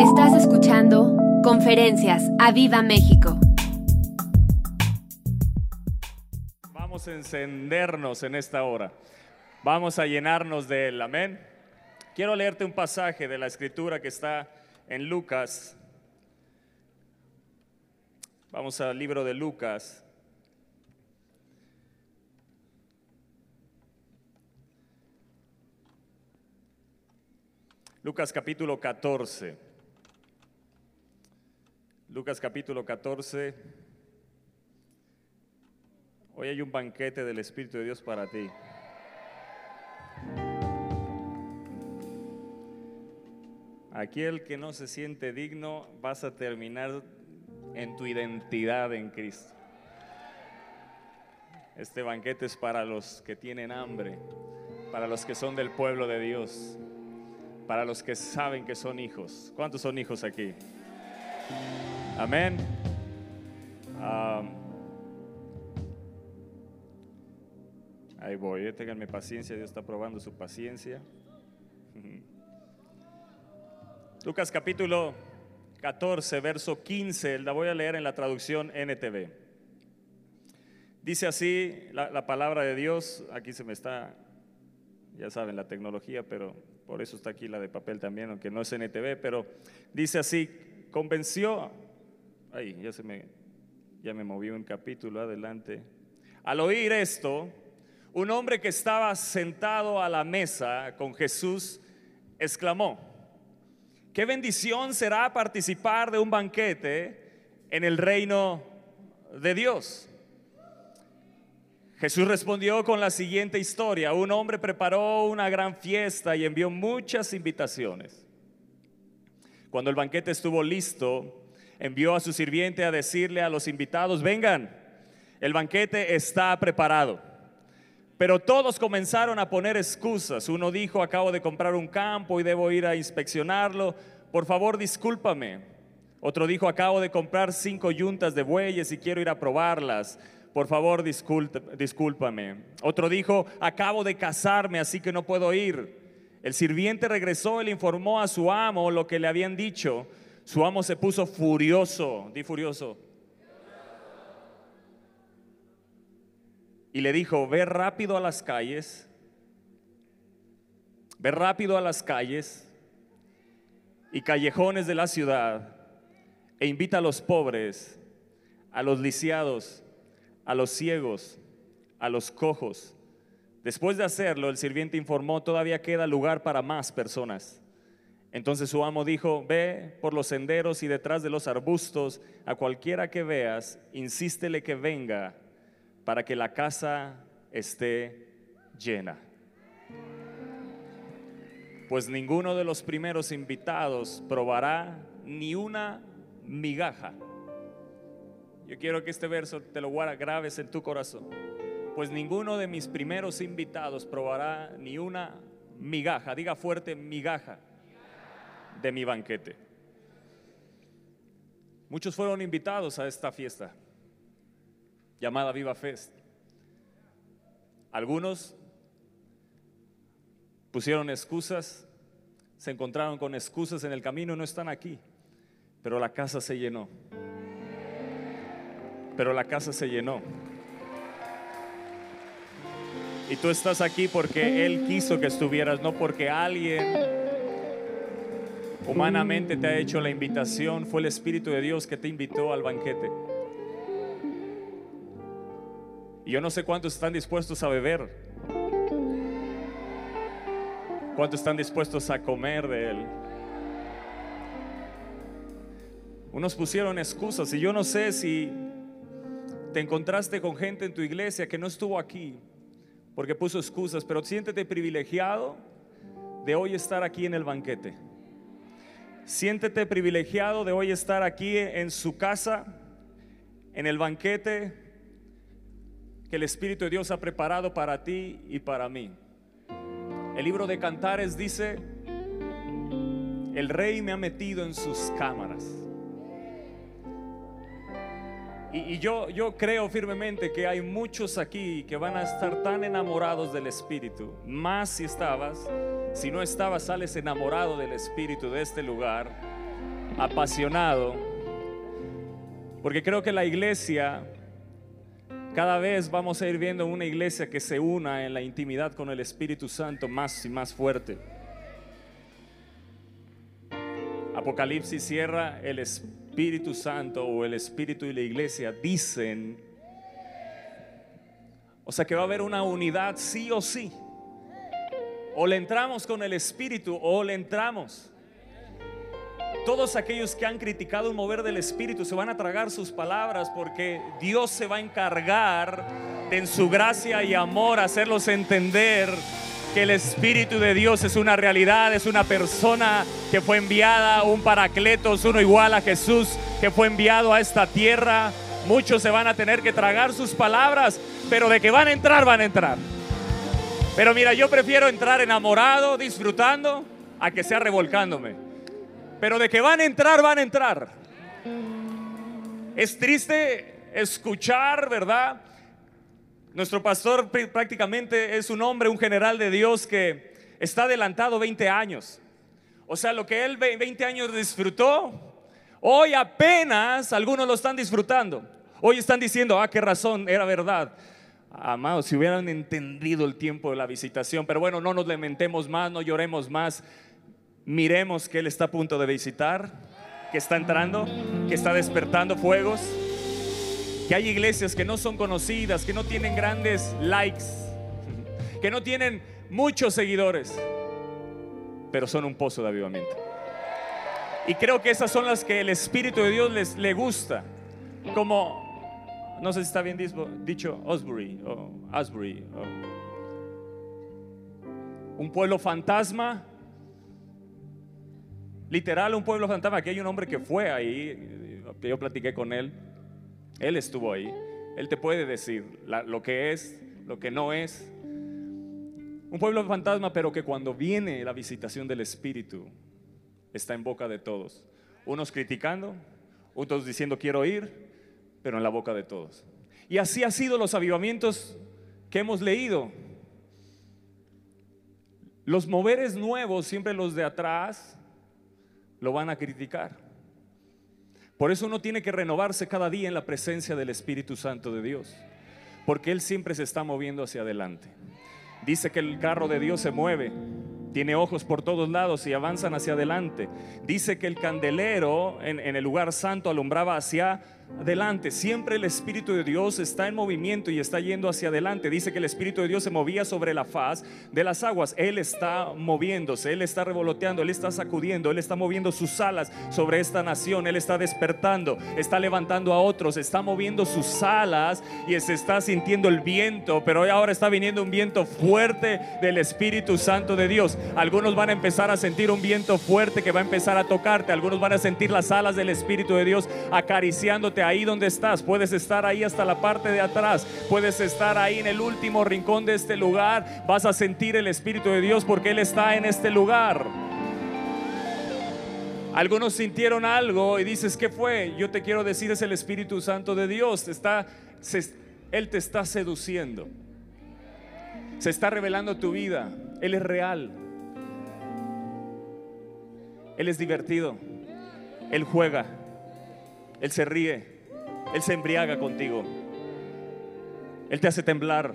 Estás escuchando Conferencias a Viva México. Vamos a encendernos en esta hora. Vamos a llenarnos de él. Amén. Quiero leerte un pasaje de la escritura que está en Lucas. Vamos al libro de Lucas. Lucas capítulo 14. Lucas capítulo 14. Hoy hay un banquete del Espíritu de Dios para ti. Aquí el que no se siente digno vas a terminar en tu identidad en Cristo. Este banquete es para los que tienen hambre, para los que son del pueblo de Dios, para los que saben que son hijos. ¿Cuántos son hijos aquí? Amén. Um, ahí voy, eh, ténganme paciencia, Dios está probando su paciencia. Lucas capítulo 14, verso 15, la voy a leer en la traducción NTV. Dice así la, la palabra de Dios, aquí se me está, ya saben, la tecnología, pero por eso está aquí la de papel también, aunque no es NTV, pero dice así, convenció, ay, ya se me, ya me moví un capítulo adelante. Al oír esto, un hombre que estaba sentado a la mesa con Jesús exclamó, qué bendición será participar de un banquete en el reino de Dios. Jesús respondió con la siguiente historia. Un hombre preparó una gran fiesta y envió muchas invitaciones. Cuando el banquete estuvo listo, envió a su sirviente a decirle a los invitados, vengan, el banquete está preparado. Pero todos comenzaron a poner excusas. Uno dijo, acabo de comprar un campo y debo ir a inspeccionarlo. Por favor, discúlpame. Otro dijo, acabo de comprar cinco yuntas de bueyes y quiero ir a probarlas. Por favor, discúlpame. Otro dijo, acabo de casarme, así que no puedo ir. El sirviente regresó y le informó a su amo lo que le habían dicho. Su amo se puso furioso, di furioso. Y le dijo, ve rápido a las calles, ve rápido a las calles y callejones de la ciudad e invita a los pobres, a los lisiados, a los ciegos, a los cojos. Después de hacerlo, el sirviente informó, todavía queda lugar para más personas. Entonces su amo dijo, ve por los senderos y detrás de los arbustos, a cualquiera que veas, insístele que venga para que la casa esté llena. Pues ninguno de los primeros invitados probará ni una migaja. Yo quiero que este verso te lo grabes en tu corazón. Pues ninguno de mis primeros invitados probará ni una migaja, diga fuerte migaja, de mi banquete. Muchos fueron invitados a esta fiesta llamada Viva Fest. Algunos pusieron excusas, se encontraron con excusas en el camino y no están aquí, pero la casa se llenó. Pero la casa se llenó. Y tú estás aquí porque Él quiso que estuvieras, no porque alguien humanamente te ha hecho la invitación. Fue el Espíritu de Dios que te invitó al banquete. Y yo no sé cuántos están dispuestos a beber. ¿Cuántos están dispuestos a comer de Él? Unos pusieron excusas y yo no sé si te encontraste con gente en tu iglesia que no estuvo aquí porque puso excusas, pero siéntete privilegiado de hoy estar aquí en el banquete. Siéntete privilegiado de hoy estar aquí en su casa, en el banquete que el Espíritu de Dios ha preparado para ti y para mí. El libro de Cantares dice, el rey me ha metido en sus cámaras. Y, yo, yo creo firmemente que hay muchos aquí que van a estar tan enamorados del Espíritu. Más si estabas, si no estabas, sales enamorado del Espíritu de este lugar. apasionado, porque creo que la iglesia, cada vez vamos a ir viendo una iglesia que se una en la intimidad con el Espíritu Santo más y más fuerte. Apocalipsis cierra el Espíritu Santo o el Espíritu y la iglesia dicen, o sea que va a haber una unidad sí o sí. O le entramos con el Espíritu o le entramos. Todos aquellos que han criticado un mover del Espíritu se van a tragar sus palabras porque Dios se va a encargar de en su gracia y amor hacerlos entender que el Espíritu de Dios es una realidad, es una persona que fue enviada, un paracletos, uno igual a Jesús, que fue enviado a esta tierra. Muchos se van a tener que tragar sus palabras, pero de que van a entrar, van a entrar. Pero mira, yo prefiero entrar enamorado, disfrutando, a que sea revolcándome. Pero de que van a entrar, van a entrar. Es triste escuchar, ¿verdad? Nuestro pastor prácticamente es un hombre, un general de Dios que está adelantado 20 años. O sea, lo que él 20 años disfrutó, hoy apenas algunos lo están disfrutando. Hoy están diciendo, ah, qué razón, era verdad. Amados, si hubieran entendido el tiempo de la visitación, pero bueno, no nos lamentemos más, no lloremos más miremos que Él está a punto de visitar, que está entrando, que está despertando fuegos, que hay iglesias que no son conocidas, que no tienen grandes likes, que no tienen muchos seguidores, pero son un pozo de avivamiento. Y creo que esas son las que el Espíritu de Dios les le gusta, como no sé si está bien dicho, Osbury o Asbury, un pueblo fantasma Literal, un pueblo fantasma. Aquí hay un hombre que fue ahí, yo platiqué con él. Él estuvo ahí. Él te puede decir lo que es, lo que no es. Un pueblo fantasma, pero que cuando viene la visitación del Espíritu, está en boca de todos. Unos criticando, otros diciendo quiero ir, pero en la boca de todos. Y así ha sido los avivamientos que hemos leído. Los moveres nuevos, siempre los de atrás, lo van a criticar. Por eso uno tiene que renovarse cada día en la presencia del Espíritu Santo de Dios, porque Él siempre se está moviendo hacia adelante. Dice que el carro de Dios se mueve, tiene ojos por todos lados y avanzan hacia adelante. Dice que el candelero en, en el lugar santo alumbraba hacia adelante. Siempre el Espíritu de Dios está en movimiento y está yendo hacia adelante. Dice que el Espíritu de Dios se movía sobre la faz de las aguas. Él está moviéndose, Él está revoloteando, Él está sacudiendo, Él está moviendo sus alas sobre esta nación. Él está despertando, está levantando a otros, está moviendo sus alas y se está sintiendo el viento. Pero hoy ahora está viniendo un viento fuerte del Espíritu Santo de Dios. Algunos van a empezar a sentir un viento fuerte que va a empezar a tocarte. Algunos van a sentir las alas del Espíritu de Dios acariciándote ahí donde estás. Puedes estar ahí hasta la parte de atrás. Puedes estar ahí en el último rincón de este lugar. Vas a sentir el Espíritu de Dios porque Él está en este lugar. Algunos sintieron algo y dices, ¿qué fue? Yo te quiero decir, es el Espíritu Santo de Dios. Está, él te está seduciendo. Se está revelando tu vida. Él es real. Él es divertido. Él juega. Él se ríe, Él se embriaga contigo, Él te hace temblar,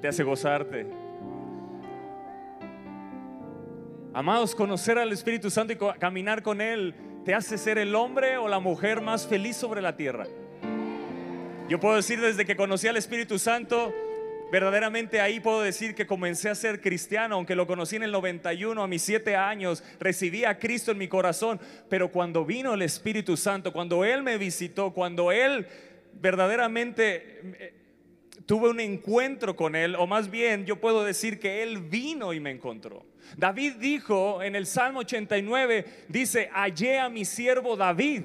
te hace gozarte. Amados, conocer al Espíritu Santo y caminar con Él te hace ser el hombre o la mujer más feliz sobre la tierra. Yo puedo decir desde que conocí al Espíritu Santo, Verdaderamente ahí puedo decir que comencé a ser cristiano, aunque lo conocí en el 91, a mis siete años, recibí a Cristo en mi corazón, pero cuando vino el Espíritu Santo, cuando Él me visitó, cuando Él verdaderamente eh, tuve un encuentro con Él, o más bien yo puedo decir que Él vino y me encontró. David dijo en el Salmo 89, dice, hallé a mi siervo David.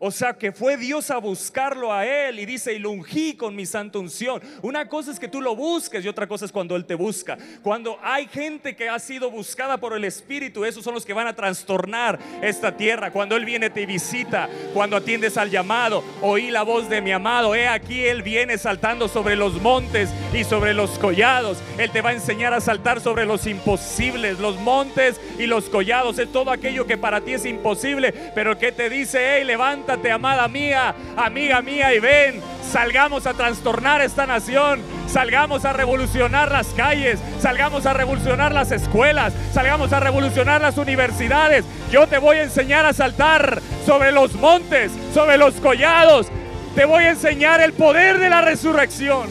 O sea que fue Dios a buscarlo a él y dice, y lo ungí con mi santa unción. Una cosa es que tú lo busques y otra cosa es cuando él te busca. Cuando hay gente que ha sido buscada por el Espíritu, esos son los que van a trastornar esta tierra. Cuando él viene te visita, cuando atiendes al llamado, oí la voz de mi amado. He aquí él viene saltando sobre los montes y sobre los collados. Él te va a enseñar a saltar sobre los imposibles, los montes y los collados. Es todo aquello que para ti es imposible, pero que te dice, hey, levanta amada mía, amiga mía, y ven, salgamos a trastornar esta nación, salgamos a revolucionar las calles, salgamos a revolucionar las escuelas, salgamos a revolucionar las universidades. Yo te voy a enseñar a saltar sobre los montes, sobre los collados. Te voy a enseñar el poder de la resurrección.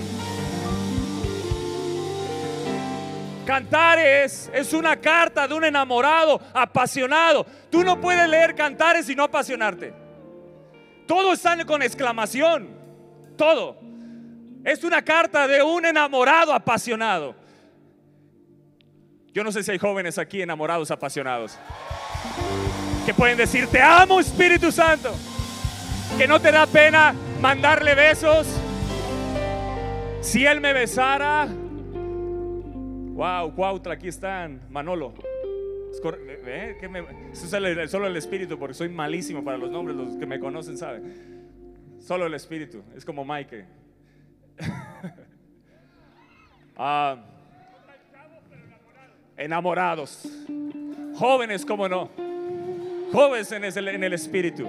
Cantares es una carta de un enamorado apasionado. Tú no puedes leer cantares y no apasionarte. Todo está con exclamación. Todo. Es una carta de un enamorado apasionado. Yo no sé si hay jóvenes aquí enamorados apasionados. Que pueden decir, te amo Espíritu Santo. Que no te da pena mandarle besos. Si Él me besara. Wow, Cuautla, aquí están. Manolo. ¿Eh? Es solo el espíritu, porque soy malísimo para los nombres, los que me conocen saben. Solo el espíritu, es como Mike. Ah, enamorados, jóvenes, como no, jóvenes en el espíritu,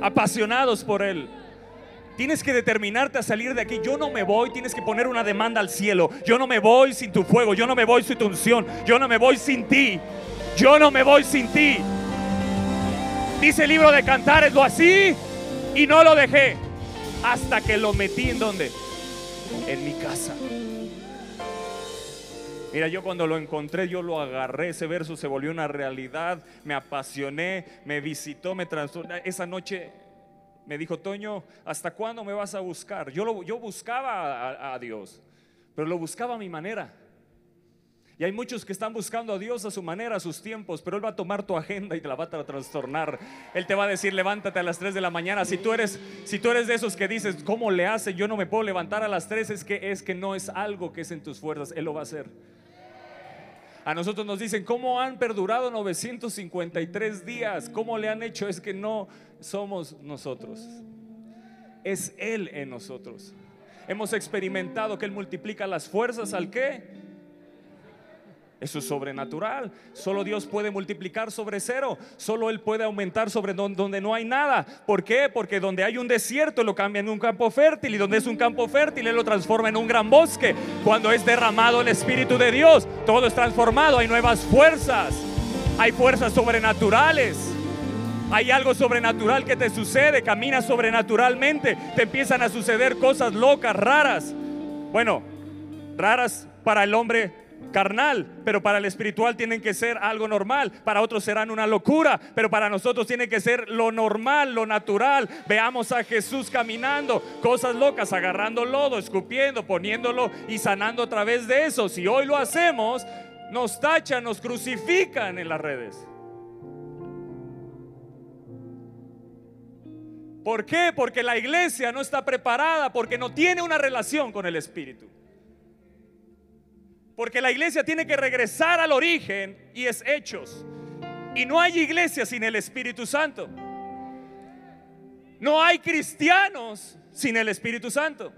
apasionados por él. Tienes que determinarte a salir de aquí. Yo no me voy. Tienes que poner una demanda al cielo. Yo no me voy sin tu fuego. Yo no me voy sin tu unción. Yo no me voy sin ti. Yo no me voy sin ti. Dice el libro de Cantares, lo así y no lo dejé. Hasta que lo metí en donde? En mi casa. Mira, yo cuando lo encontré, yo lo agarré, ese verso se volvió una realidad, me apasioné, me visitó, me transformó. Esa noche me dijo, Toño, ¿hasta cuándo me vas a buscar? Yo, lo, yo buscaba a, Dios, pero lo buscaba a mi manera. Y hay muchos que están buscando a Dios a su manera, a sus tiempos, pero Él va a tomar tu agenda y te la va a trastornar. Él te va a decir, levántate a las 3 de la mañana. Si tú eres, si tú eres de esos que dices, ¿cómo le hace? Yo no me puedo levantar a las 3, es que, es que no es algo que es en tus fuerzas, Él lo va a hacer. A nosotros nos dicen, ¿cómo han perdurado 953 días? ¿Cómo le han hecho? Es que no somos nosotros. Es Él en nosotros. Hemos experimentado que Él multiplica las fuerzas al qué? Eso es sobrenatural. Solo Dios puede multiplicar sobre cero. Solo Él puede aumentar sobre donde no hay nada. ¿Por qué? Porque donde hay un desierto lo cambia en un campo fértil. Y donde es un campo fértil Él lo transforma en un gran bosque. Cuando es derramado el Espíritu de Dios, todo es transformado. Hay nuevas fuerzas. Hay fuerzas sobrenaturales. Hay algo sobrenatural que te sucede. Caminas sobrenaturalmente. Te empiezan a suceder cosas locas, raras. Bueno, raras para el hombre carnal, pero para el espiritual tienen que ser algo normal. Para otros serán una locura, pero para nosotros tiene que ser lo normal, lo natural. Veamos a Jesús caminando, cosas locas, agarrando lodo, escupiendo, poniéndolo y sanando a través de eso. Si hoy lo hacemos, nos tachan, nos crucifican en las redes. ¿Por qué? Porque la iglesia no está preparada, porque no tiene una relación con el Espíritu. Porque la iglesia tiene que regresar al origen y es hechos. Y no hay iglesia sin el Espíritu Santo. No hay cristianos sin el Espíritu Santo.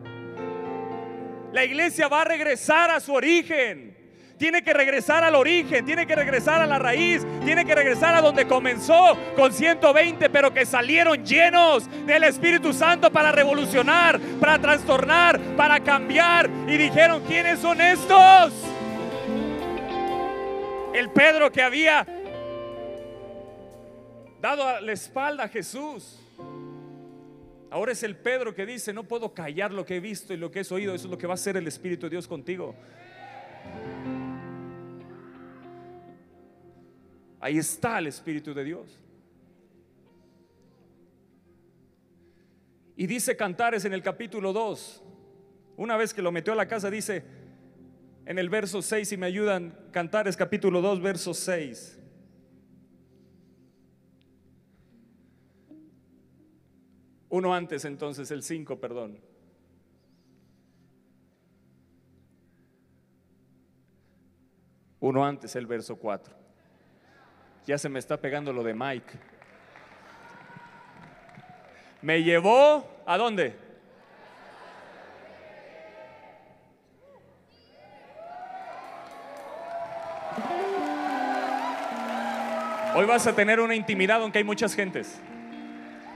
La iglesia va a regresar a su origen. Tiene que regresar al origen, tiene que regresar a la raíz, tiene que regresar a donde comenzó con 120, pero que salieron llenos del Espíritu Santo para revolucionar, para trastornar, para cambiar. Y dijeron, ¿quiénes son estos? El Pedro que había dado la espalda a Jesús. Ahora es el Pedro que dice, no puedo callar lo que he visto y lo que he oído. Eso es lo que va a hacer el Espíritu de Dios contigo. Ahí está el Espíritu de Dios. Y dice Cantares en el capítulo 2, una vez que lo metió a la casa, dice en el verso 6, si me ayudan, Cantares capítulo 2, verso 6. Uno antes entonces, el 5, perdón. Uno antes, el verso 4. Ya se me está pegando lo de Mike. Me llevó a dónde? Hoy vas a tener una intimidad aunque hay muchas gentes,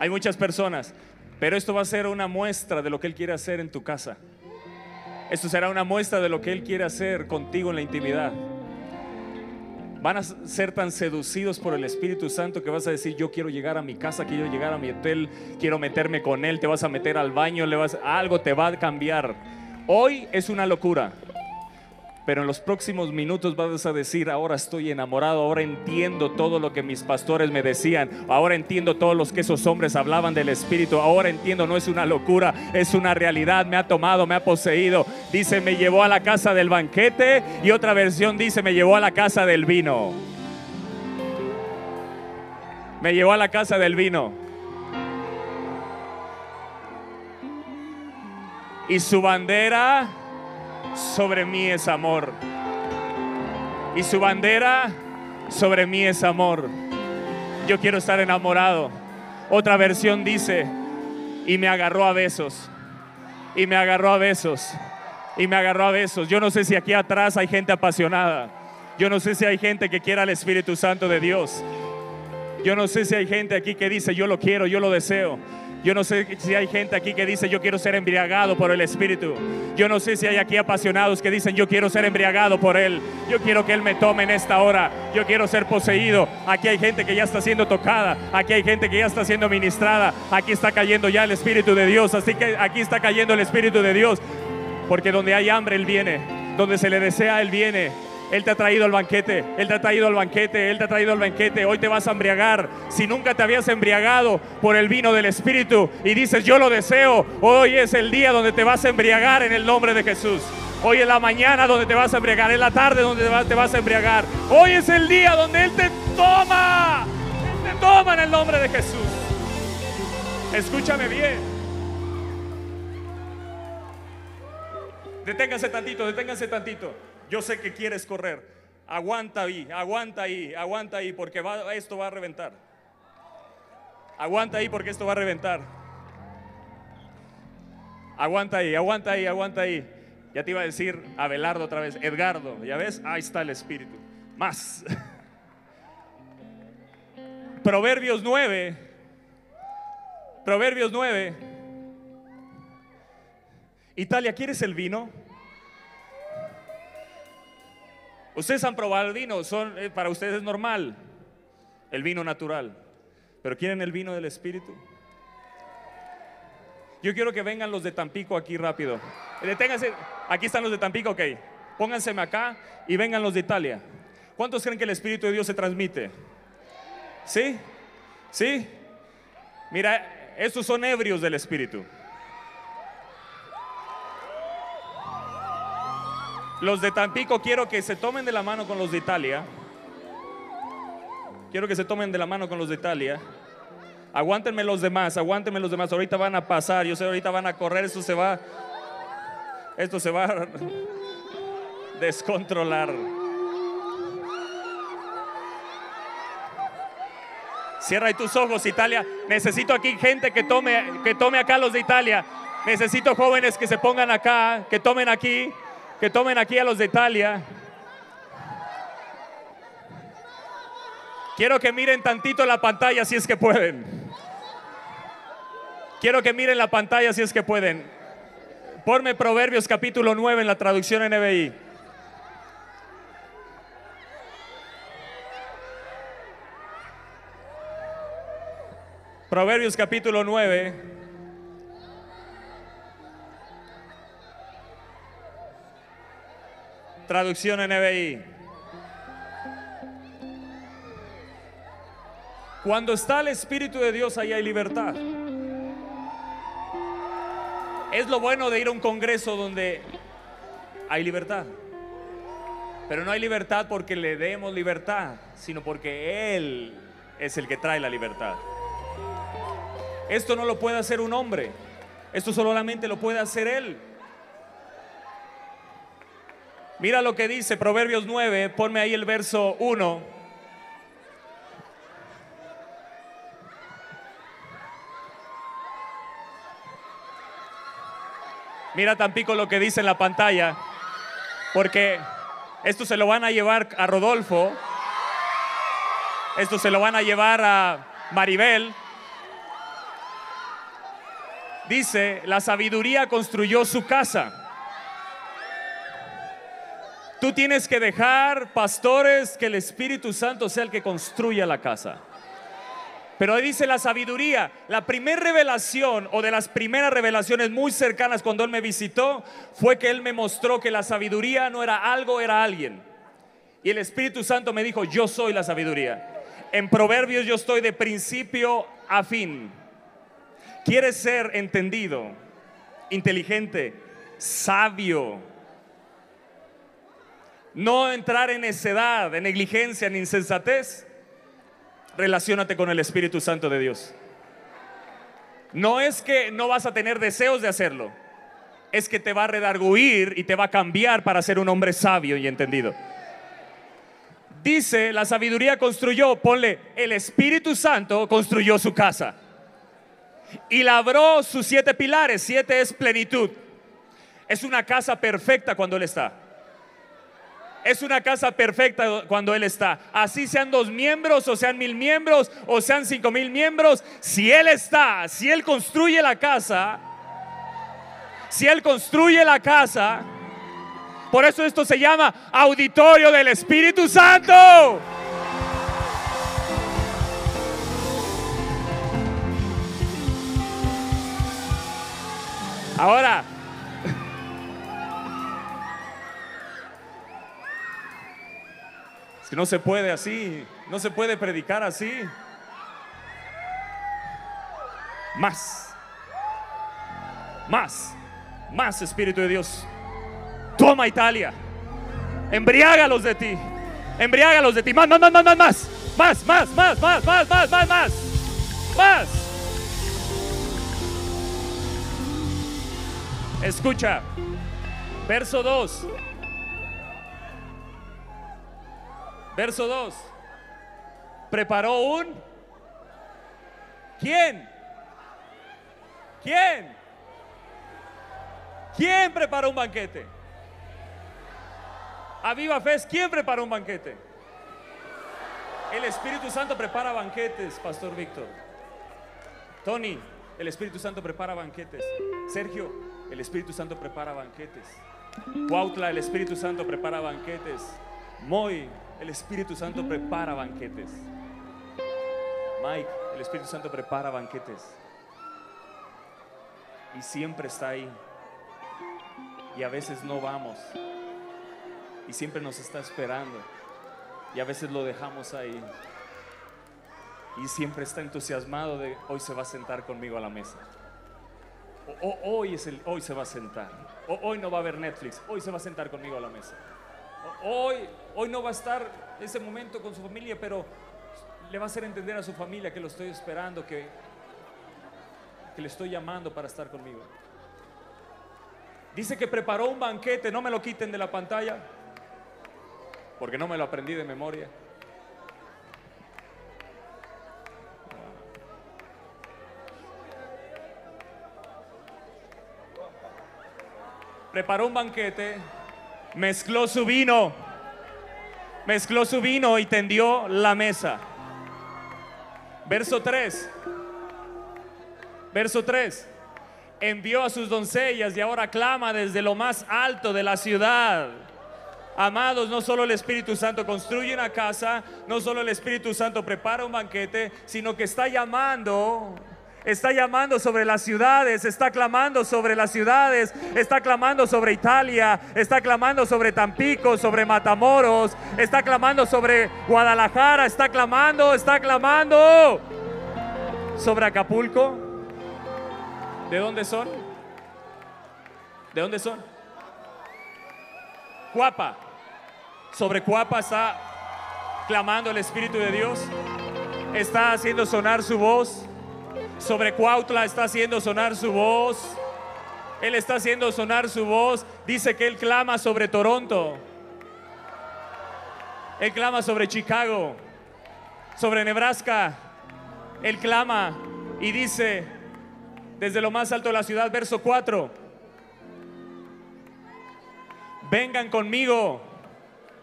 hay muchas personas, pero esto va a ser una muestra de lo que Él quiere hacer en tu casa. Esto será una muestra de lo que Él quiere hacer contigo en la intimidad. Van a ser tan seducidos por el Espíritu Santo que vas a decir, yo quiero llegar a mi casa, quiero llegar a mi hotel, quiero meterme con Él, te vas a meter al baño, le vas, algo te va a cambiar. Hoy es una locura. Pero en los próximos minutos vas a decir, ahora estoy enamorado, ahora entiendo todo lo que mis pastores me decían, ahora entiendo todos los que esos hombres hablaban del Espíritu, ahora entiendo, no es una locura, es una realidad, me ha tomado, me ha poseído. Dice, me llevó a la casa del banquete y otra versión dice, me llevó a la casa del vino. Me llevó a la casa del vino. Y su bandera sobre mí es amor. Y su bandera sobre mí es amor. Yo quiero estar enamorado. Otra versión dice, y me agarró a besos. Y me agarró a besos. Y me agarró a besos. Yo no sé si aquí atrás hay gente apasionada. Yo no sé si hay gente que quiera al Espíritu Santo de Dios. Yo no sé si hay gente aquí que dice, yo lo quiero, yo lo deseo. Yo no sé si hay gente aquí que dice, yo quiero ser embriagado por el Espíritu. Yo no sé si hay aquí apasionados que dicen, yo quiero ser embriagado por Él. Yo quiero que Él me tome en esta hora. Yo quiero ser poseído. Aquí hay gente que ya está siendo tocada. Aquí hay gente que ya está siendo ministrada. Aquí está cayendo ya el Espíritu de Dios. Así que aquí está cayendo el Espíritu de Dios. Porque donde hay hambre, Él viene. Donde se le desea, Él viene. Él te ha traído al banquete, Él te ha traído al banquete, Él te ha traído al banquete. Hoy te vas a embriagar. Si nunca te habías embriagado por el vino del Espíritu y dices, yo lo deseo, hoy es el día donde te vas a embriagar en el nombre de Jesús. Hoy es la mañana donde te vas a embriagar, es la tarde donde te vas a embriagar. Hoy es el día donde Él te toma, Él te toma en el nombre de Jesús. Escúchame bien. Deténgase tantito, deténgase tantito. Yo sé que quieres correr. Aguanta ahí, aguanta ahí, aguanta ahí, porque esto va a reventar. Aguanta ahí porque esto va a reventar. Aguanta ahí, aguanta ahí, aguanta ahí. Ya te iba a decir Abelardo otra vez, Edgardo, ya ves, ahí está el espíritu. Más. Proverbios 9. Proverbios 9. Italia, ¿quieres el vino? Ustedes han probado el vino, son, eh, para ustedes es normal, el vino natural. Pero ¿quieren el vino del Espíritu? Yo quiero que vengan los de Tampico aquí rápido. Deténganse, aquí están los de Tampico, ok. Pónganseme acá y vengan los de Italia. ¿Cuántos creen que el Espíritu de Dios se transmite? ¿Sí? ¿Sí? Mira, estos son ebrios del Espíritu. Los de Tampico quiero que se tomen de la mano con los de Italia. Quiero que se tomen de la mano con los de Italia. Aguántenme los demás, aguántenme los demás. Ahorita van a pasar, yo sé, ahorita van a correr, esto se va. Esto se va a descontrolar. Cierra ahí tus ojos, Italia. Necesito aquí gente que tome, que tome acá los de Italia. Necesito jóvenes que se pongan acá, que tomen aquí que tomen aquí a los de Italia. Quiero que miren tantito la pantalla si es que pueden. Quiero que miren la pantalla si es que pueden. Ponme Proverbios capítulo 9 en la traducción NBI. Proverbios capítulo 9. Traducción NBI. Cuando está el Espíritu de Dios, ahí hay libertad. Es lo bueno de ir a un congreso donde hay libertad. Pero no hay libertad porque le demos libertad, sino porque Él es el que trae la libertad. Esto no lo puede hacer un hombre. Esto solamente lo puede hacer Él. Mira lo que dice Proverbios 9, ponme ahí el verso 1. Mira Tampico lo que dice en la pantalla, porque esto se lo van a llevar a Rodolfo, esto se lo van a llevar a Maribel. Dice, la sabiduría construyó su casa. Tú tienes que dejar, pastores, que el Espíritu Santo sea el que construya la casa. Pero ahí dice la sabiduría. La primera revelación o de las primeras revelaciones muy cercanas cuando Él me visitó fue que Él me mostró que la sabiduría no era algo, era alguien. Y el Espíritu Santo me dijo, yo soy la sabiduría. En Proverbios yo estoy de principio a fin. ¿Quieres ser entendido, inteligente, sabio? No entrar en necedad, en negligencia, en insensatez relaciónate con el Espíritu Santo de Dios. No es que no vas a tener deseos de hacerlo, es que te va a redarguir y te va a cambiar para ser un hombre sabio y entendido. Dice, la sabiduría construyó, ponle, el Espíritu Santo construyó su casa y labró sus siete pilares, siete es plenitud. Es una casa perfecta cuando Él está es una casa perfecta cuando Él está. Así sean dos miembros, o sean mil miembros, o sean cinco mil miembros. Si Él está, si Él construye la casa, si Él construye la casa, por eso esto se llama auditorio del Espíritu Santo. Ahora, no se puede así, no se puede predicar así. Más, más, más Espíritu de Dios. Toma Italia, embriágalos de ti, embriágalos de ti. Más, más, más, más, más, más, más, más, más, más, más, más, más, más. Escucha, verso 2. Verso 2. Preparó un... ¿Quién? ¿Quién? ¿Quién preparó un banquete? A Viva Fest, ¿quién preparó un banquete? El Espíritu Santo prepara banquetes, Pastor Víctor. Tony, el Espíritu Santo prepara banquetes. Sergio, el Espíritu Santo prepara banquetes. Cuautla, el Espíritu Santo prepara banquetes. Moy, el Espíritu Santo prepara banquetes. Mike, el Espíritu Santo prepara banquetes. Y siempre está ahí. Y a veces no vamos. Y siempre nos está esperando. Y a veces lo dejamos ahí. Y siempre está entusiasmado de hoy se va a sentar conmigo a la mesa. O, hoy, es el, hoy se va a sentar. O, hoy no va a ver Netflix. Hoy se va a sentar conmigo a la mesa. Hoy, hoy no va a estar ese momento con su familia, pero le va a hacer entender a su familia que lo estoy esperando, que, que le estoy llamando para estar conmigo. Dice que preparó un banquete, no me lo quiten de la pantalla, porque no me lo aprendí de memoria. Preparó un banquete mezcló su vino, mezcló su vino y tendió la mesa. Verso 3. Verso 3. Envió a sus doncellas y ahora clama desde lo más alto de la ciudad. Amados, no solo el Espíritu Santo construye una casa, no solo el Espíritu Santo prepara un banquete, sino que está llamando está llamando sobre las ciudades, está clamando sobre las ciudades, está clamando sobre Italia, está clamando sobre Tampico, sobre Matamoros, está clamando sobre Guadalajara, está clamando, está clamando sobre Acapulco. ¿De dónde son? ¿De dónde son? Cuapa. Sobre Cuapa está clamando el Espíritu de Dios. Está haciendo sonar su voz Sobre Cuautla está haciendo sonar su voz. Él está haciendo sonar su voz. Dice que Él clama sobre Toronto. Él clama sobre Chicago. Sobre Nebraska. Él clama y dice desde lo más alto de la ciudad, verso 4. Vengan conmigo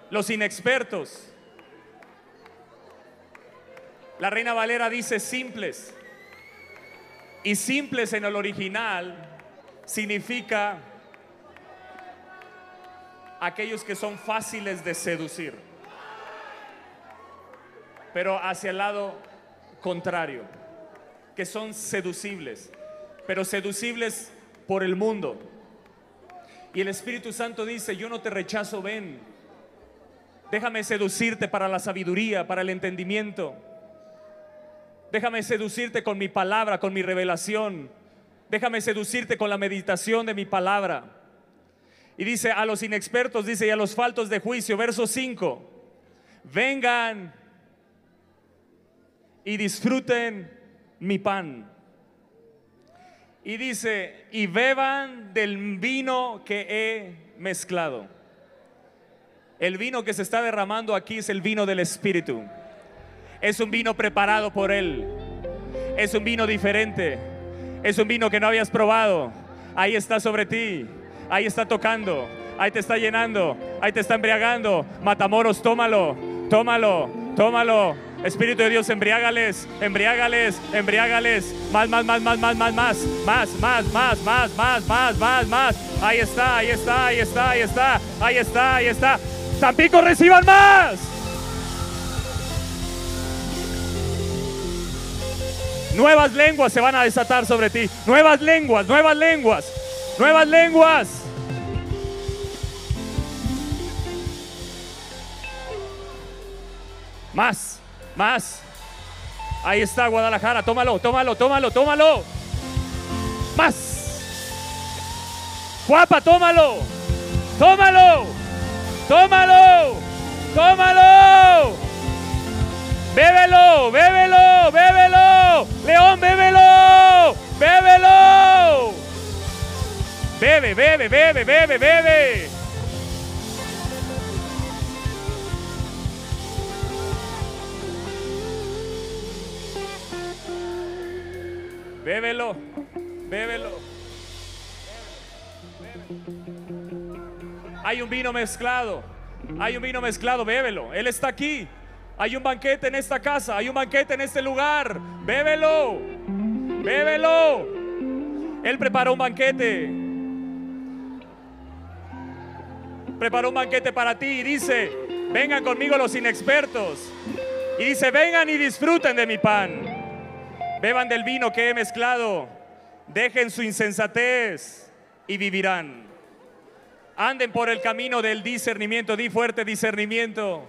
los inexpertos. La Reina Valera dice simples. Y simples en el original significa aquellos que son fáciles de seducir. Pero hacia el lado contrario, que son seducibles, pero seducibles por el mundo. Y el Espíritu Santo dice, yo no te rechazo, ven. Déjame seducirte para la sabiduría, para el entendimiento. Déjame seducirte con mi palabra, con mi revelación. Déjame seducirte con la meditación de mi palabra. Y dice a los inexpertos, dice, y a los faltos de juicio, verso 5, vengan y disfruten mi pan. Y dice, y beban del vino que he mezclado. El vino que se está derramando aquí es el vino del Espíritu. Es un vino preparado por Él. Es un vino diferente. Es un vino que no habías probado. Ahí está sobre ti. Ahí está tocando. Ahí te está llenando. Ahí te está embriagando. Matamoros, tómalo. Tómalo. Tómalo. Espíritu de Dios, embriágales, embriágales, embriágales. Más, más, más, más, más, más, más, más, más, más, más, más, más, más, más. Ahí está, ahí está, ahí está, ahí está, ahí está, ahí está. Tampico, reciban más. Nuevas lenguas se van a desatar sobre ti. Nuevas lenguas, nuevas lenguas, nuevas lenguas. Más, más. Ahí está Guadalajara. Tómalo, tómalo, tómalo, tómalo. Más. Guapa, tómalo. Tómalo. Tómalo. Tómalo. Bébelo, bébelo, bébelo. León, bébelo. Bébelo. Bebe, bebe, bebe, bebe, bebe. Bébelo, bébelo. Hay un vino mezclado. Hay un vino mezclado, bébelo. Él está aquí. Hay un banquete en esta casa. Hay un banquete en este lugar. Bébelo. Bébelo. Él preparó un banquete. Preparó un banquete para ti y dice, vengan conmigo los inexpertos. Y dice, vengan y disfruten de mi pan. Beban del vino que he mezclado. Dejen su insensatez y vivirán. Anden por el camino del discernimiento. Di fuerte discernimiento.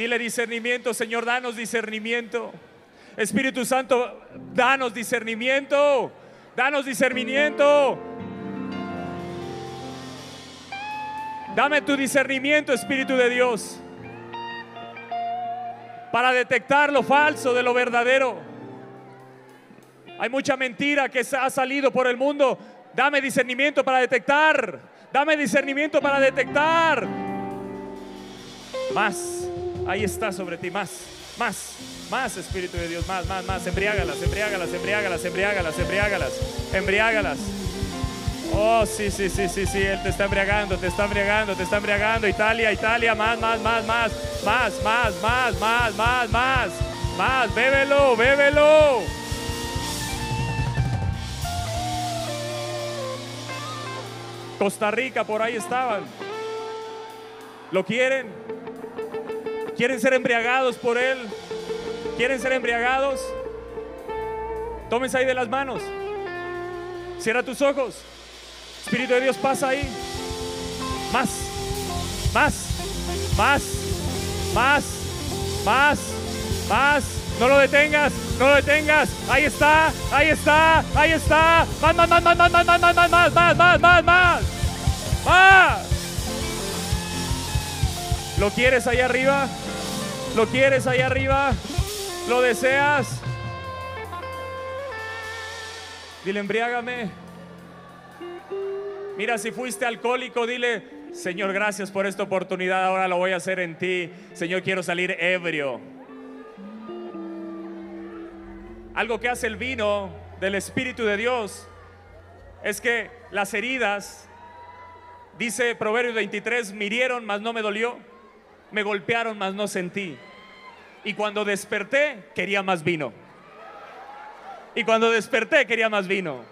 Dile discernimiento, Señor, danos discernimiento. Espíritu Santo, danos discernimiento. Danos discernimiento. Dame tu discernimiento, Espíritu de Dios, para detectar lo falso de lo verdadero. Hay mucha mentira que ha salido por el mundo. Dame discernimiento para detectar. Dame discernimiento para detectar. Más. Ahí está sobre ti. Más. Más. Más Espíritu de Dios. Más, más, más. Embriágalas, embriágalas, embriágalas, embriágalas, embriágalas. Embriágalas. Oh, sí, sí, sí, sí, sí. Él te está embriagando, te está embriagando, te está embriagando. Italia, Italia. Más, más, más, más. Más, más, más, más, más, más. Más. Bébelo, bébelo. Costa Rica, por ahí estaban. ¿Lo quieren? ¿Quieren ser embriagados por Él? ¿Quieren ser embriagados? Tómense ahí de las manos. Cierra tus ojos. Espíritu de Dios pasa ahí. Más, más, más, más, más, más. No lo detengas, no lo detengas. Ahí está, ahí está, ahí está. Más, más, más, más, más, más, más, más, más, más, más, más, más, más. ¿Lo quieres ahí arriba? ¿Lo quieres ahí arriba? ¿Lo deseas? Dile, embriágame. Mira, si fuiste alcohólico, dile, Señor, gracias por esta oportunidad, ahora lo voy a hacer en ti. Señor, quiero salir ebrio. Algo que hace el vino del Espíritu de Dios es que las heridas, dice Proverbios 23, mirieron, mas no me dolió, me golpearon, mas no sentí. Y cuando desperté, quería más vino. Y cuando desperté, quería más vino.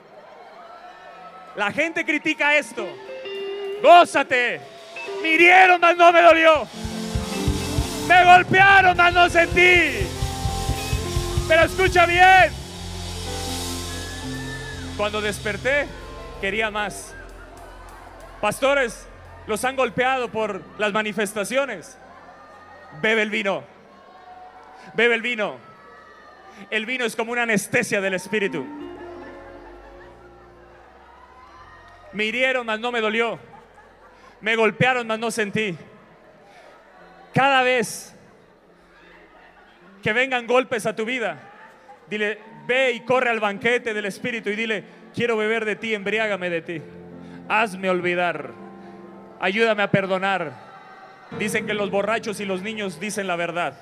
La gente critica esto. Gózate. Mirieron, mas no me dolió. Me golpearon, mas no sentí. Pero escucha bien. Cuando desperté, quería más. Pastores, los han golpeado por las manifestaciones. Bebe el vino. Bebe el vino. El vino es como una anestesia del espíritu. Me hirieron, mas no me dolió. Me golpearon, mas no sentí. Cada vez que vengan golpes a tu vida, dile, ve y corre al banquete del Espíritu y dile, quiero beber de ti, embriágame de ti. Hazme olvidar. Ayúdame a perdonar. Dicen que los borrachos y los niños dicen la verdad.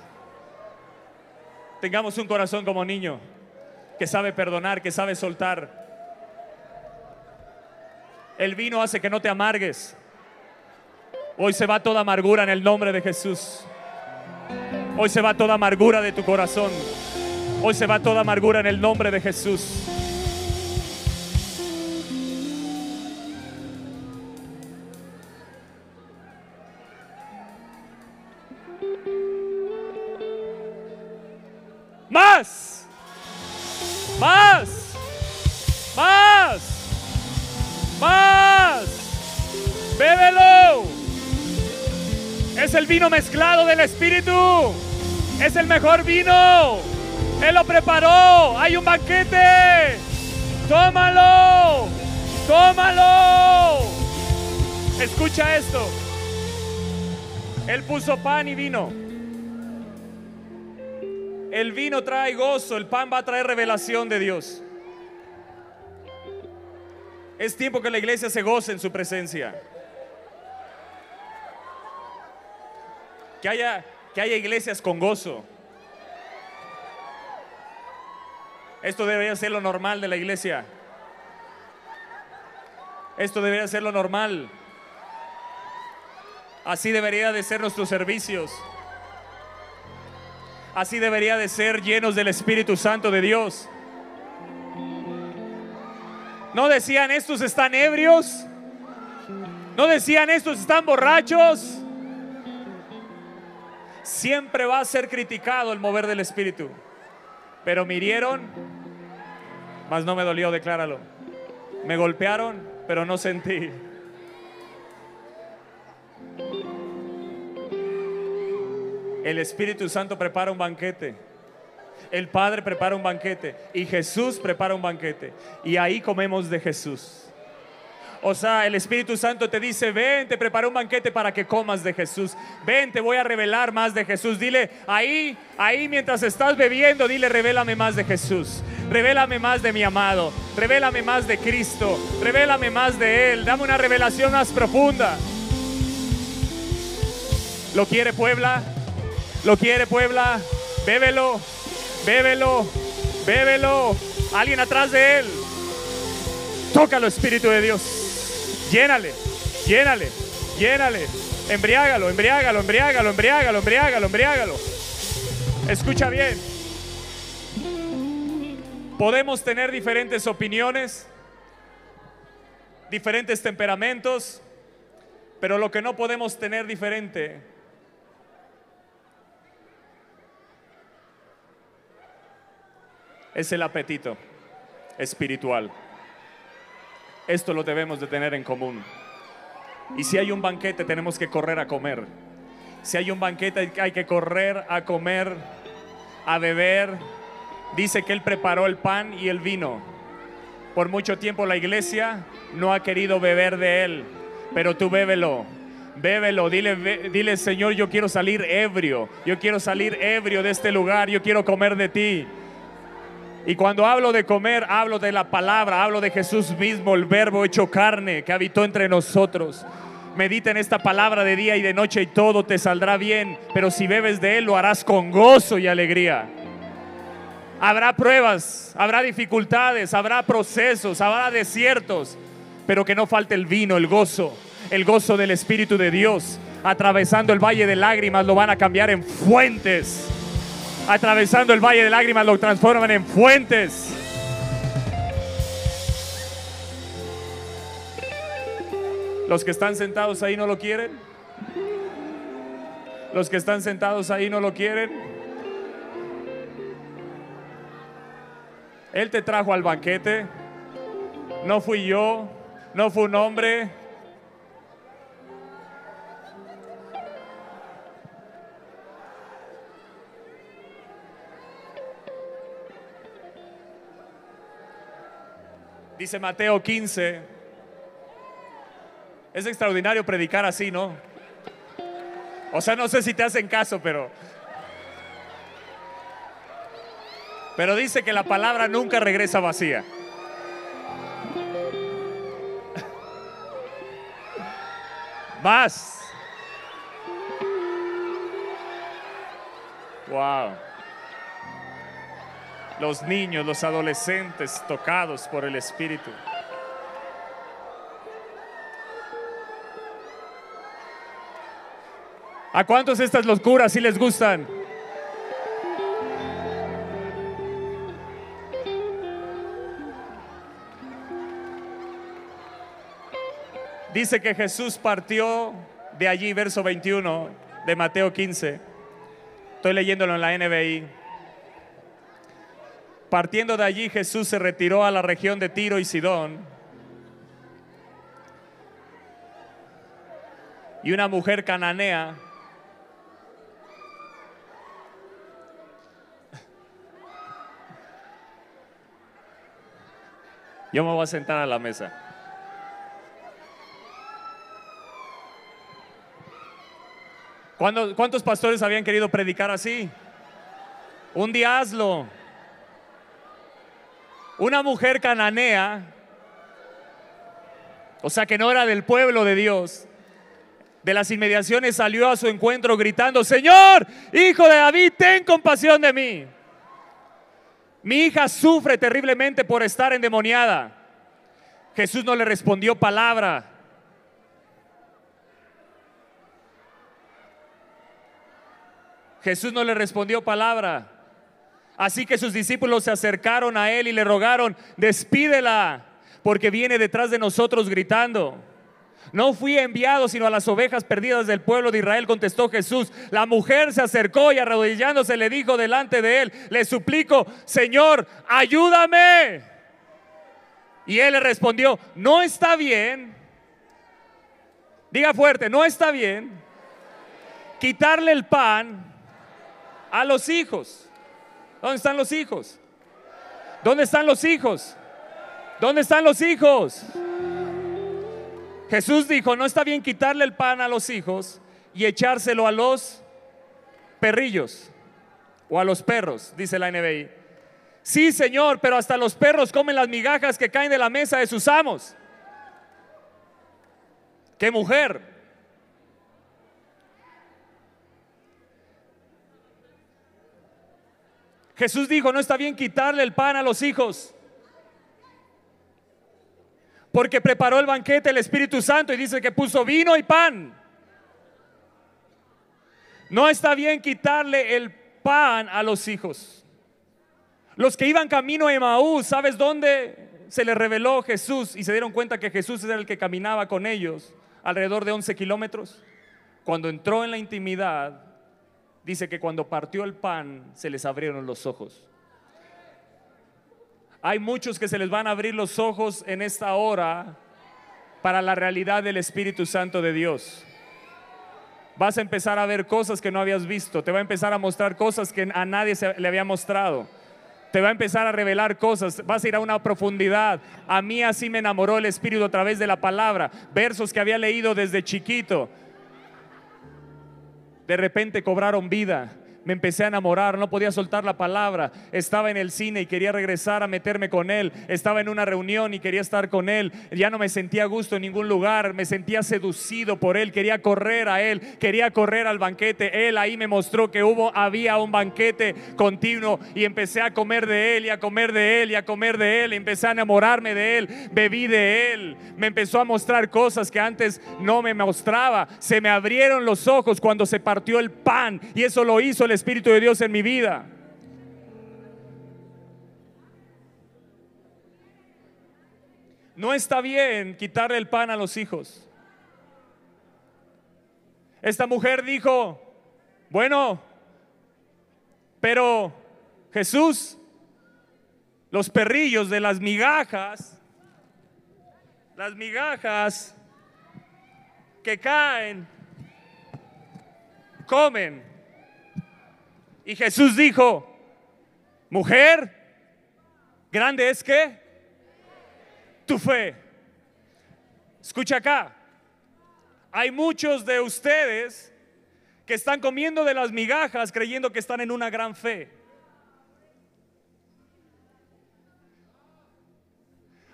Tengamos un corazón como niño, que sabe perdonar, que sabe soltar. El vino hace que no te amargues. Hoy se va toda amargura en el nombre de Jesús. Hoy se va toda amargura de tu corazón. Hoy se va toda amargura en el nombre de Jesús. Espíritu. Es el mejor vino. Él lo preparó. Hay un banquete. Tómalo. Tómalo. Escucha esto. Él puso pan y vino. El vino trae gozo, el pan va a traer revelación de Dios. Es tiempo que la iglesia se goce en su presencia. Que haya, que haya iglesias con gozo. Esto debería ser lo normal de la iglesia. Esto debería ser lo normal. Así debería de ser nuestros servicios. Así debería de ser llenos del Espíritu Santo de Dios. No decían estos están ebrios. No decían estos están borrachos. Siempre va a ser criticado el mover del Espíritu. Pero mirieron, mas no me dolió, decláralo. Me golpearon, pero no sentí. El Espíritu Santo prepara un banquete. El Padre prepara un banquete. Y Jesús prepara un banquete. Y ahí comemos de Jesús. O sea, el Espíritu Santo te dice, ven, te preparo un banquete para que comas de Jesús. Ven, te voy a revelar más de Jesús. Dile, ahí, ahí mientras estás bebiendo, dile, revélame más de Jesús. Revélame más de mi amado. Revélame más de Cristo. Revélame más de Él. Dame una revelación más profunda. ¿Lo quiere Puebla? ¿Lo quiere Puebla? Bébelo, bébelo, bébelo. Alguien atrás de Él. Tócalo, Espíritu de Dios. Llénale, llénale, llénale. Embriágalo, embriágalo, embriágalo, embriágalo, embriágalo, embriágalo. Escucha bien. Podemos tener diferentes opiniones, diferentes temperamentos, pero lo que no podemos tener diferente es el apetito espiritual. Esto lo debemos de tener en común. Y si hay un banquete, tenemos que correr a comer. Si hay un banquete, hay que correr a comer, a beber. Dice que Él preparó el pan y el vino. Por mucho tiempo la iglesia no ha querido beber de Él, pero tú bébelo. Bébelo, dile, dile Señor, yo quiero salir ebrio, yo quiero salir ebrio de este lugar, yo quiero comer de ti. Y cuando hablo de comer, hablo de la palabra, hablo de Jesús mismo, el verbo hecho carne que habitó entre nosotros. Medita en esta palabra de día y de noche y todo te saldrá bien, pero si bebes de él lo harás con gozo y alegría. Habrá pruebas, habrá dificultades, habrá procesos, habrá desiertos, pero que no falte el vino, el gozo, el gozo del Espíritu de Dios. Atravesando el valle de lágrimas lo van a cambiar en fuentes atravesando el valle de lágrimas, lo transforman en fuentes. Los que están sentados ahí no lo quieren. Los que están sentados ahí no lo quieren. Él te trajo al banquete. No fui yo. No fue un hombre. Dice Mateo 15. Es extraordinario predicar así, ¿no? O sea, no sé si te hacen caso, pero... Pero dice que la palabra nunca regresa vacía. Más. Wow los niños, los adolescentes tocados por el Espíritu. ¿A cuántos estas locuras sí les gustan? Dice que Jesús partió de allí, verso 21 de Mateo 15. Estoy leyéndolo en la NBI. Partiendo de allí, Jesús se retiró a la región de Tiro y Sidón. Y una mujer cananea Yo me voy a sentar a la mesa. ¿Cuántos pastores habían querido predicar así? Un día hazlo. Una mujer cananea, o sea que no era del pueblo de Dios, de las inmediaciones salió a su encuentro gritando, Señor, hijo de David, ten compasión de mí. Mi hija sufre terriblemente por estar endemoniada. Jesús no le respondió palabra. Jesús no le respondió palabra. Así que sus discípulos se acercaron a él y le rogaron, despídela, porque viene detrás de nosotros gritando. No fui enviado sino a las ovejas perdidas del pueblo de Israel, contestó Jesús. La mujer se acercó y arrodillándose le dijo delante de él, le suplico, Señor, ayúdame. Y él le respondió, no está bien. Diga fuerte, no está bien quitarle el pan a los hijos. ¿Dónde están los hijos? ¿Dónde están los hijos? ¿Dónde están los hijos? Jesús dijo, no está bien quitarle el pan a los hijos y echárselo a los perrillos o a los perros, dice la NBI. Sí, Señor, pero hasta los perros comen las migajas que caen de la mesa de sus amos. ¿Qué mujer? Jesús dijo, no está bien quitarle el pan a los hijos. Porque preparó el banquete el Espíritu Santo y dice que puso vino y pan. No está bien quitarle el pan a los hijos. Los que iban camino a Emaús, ¿sabes dónde se le reveló Jesús? Y se dieron cuenta que Jesús era el que caminaba con ellos alrededor de 11 kilómetros. Cuando entró en la intimidad, dice que cuando partió el pan se les abrieron los ojos. Hay muchos que se les van a abrir los ojos en esta hora para la realidad del Espíritu Santo de Dios. Vas a empezar a ver cosas que no habías visto, te va a empezar a mostrar cosas que a nadie se le había mostrado. Te va a empezar a revelar cosas, vas a ir a una profundidad. A mí así me enamoró el Espíritu a través de la palabra, versos que había leído desde chiquito de repente cobraron vida. Me empecé a enamorar, no podía soltar la palabra. Estaba en el cine y quería regresar a meterme con él. Estaba en una reunión y quería estar con él. Ya no me sentía a gusto en ningún lugar, me sentía seducido por él, quería correr a él, quería correr al banquete. Él ahí me mostró que hubo había un banquete continuo y empecé a comer de él y a comer de él y a comer de él, empecé a enamorarme de él, bebí de él. Me empezó a mostrar cosas que antes no me mostraba. Se me abrieron los ojos cuando se partió el pan y eso lo hizo el Espíritu de Dios en mi vida. No está bien quitarle el pan a los hijos. Esta mujer dijo, bueno, pero Jesús, los perrillos de las migajas, las migajas que caen, comen. Y Jesús dijo, mujer, grande es que tu fe. Escucha acá, hay muchos de ustedes que están comiendo de las migajas creyendo que están en una gran fe.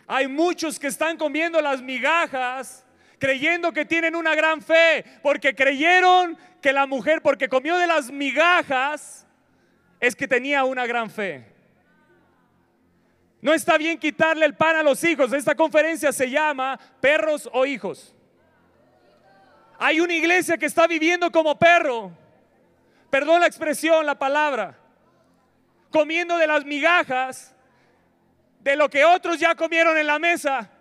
Hay muchos que están comiendo las migajas creyendo que tienen una gran fe, porque creyeron que la mujer, porque comió de las migajas, es que tenía una gran fe. No está bien quitarle el pan a los hijos. Esta conferencia se llama perros o hijos. Hay una iglesia que está viviendo como perro. Perdón la expresión, la palabra. Comiendo de las migajas de lo que otros ya comieron en la mesa.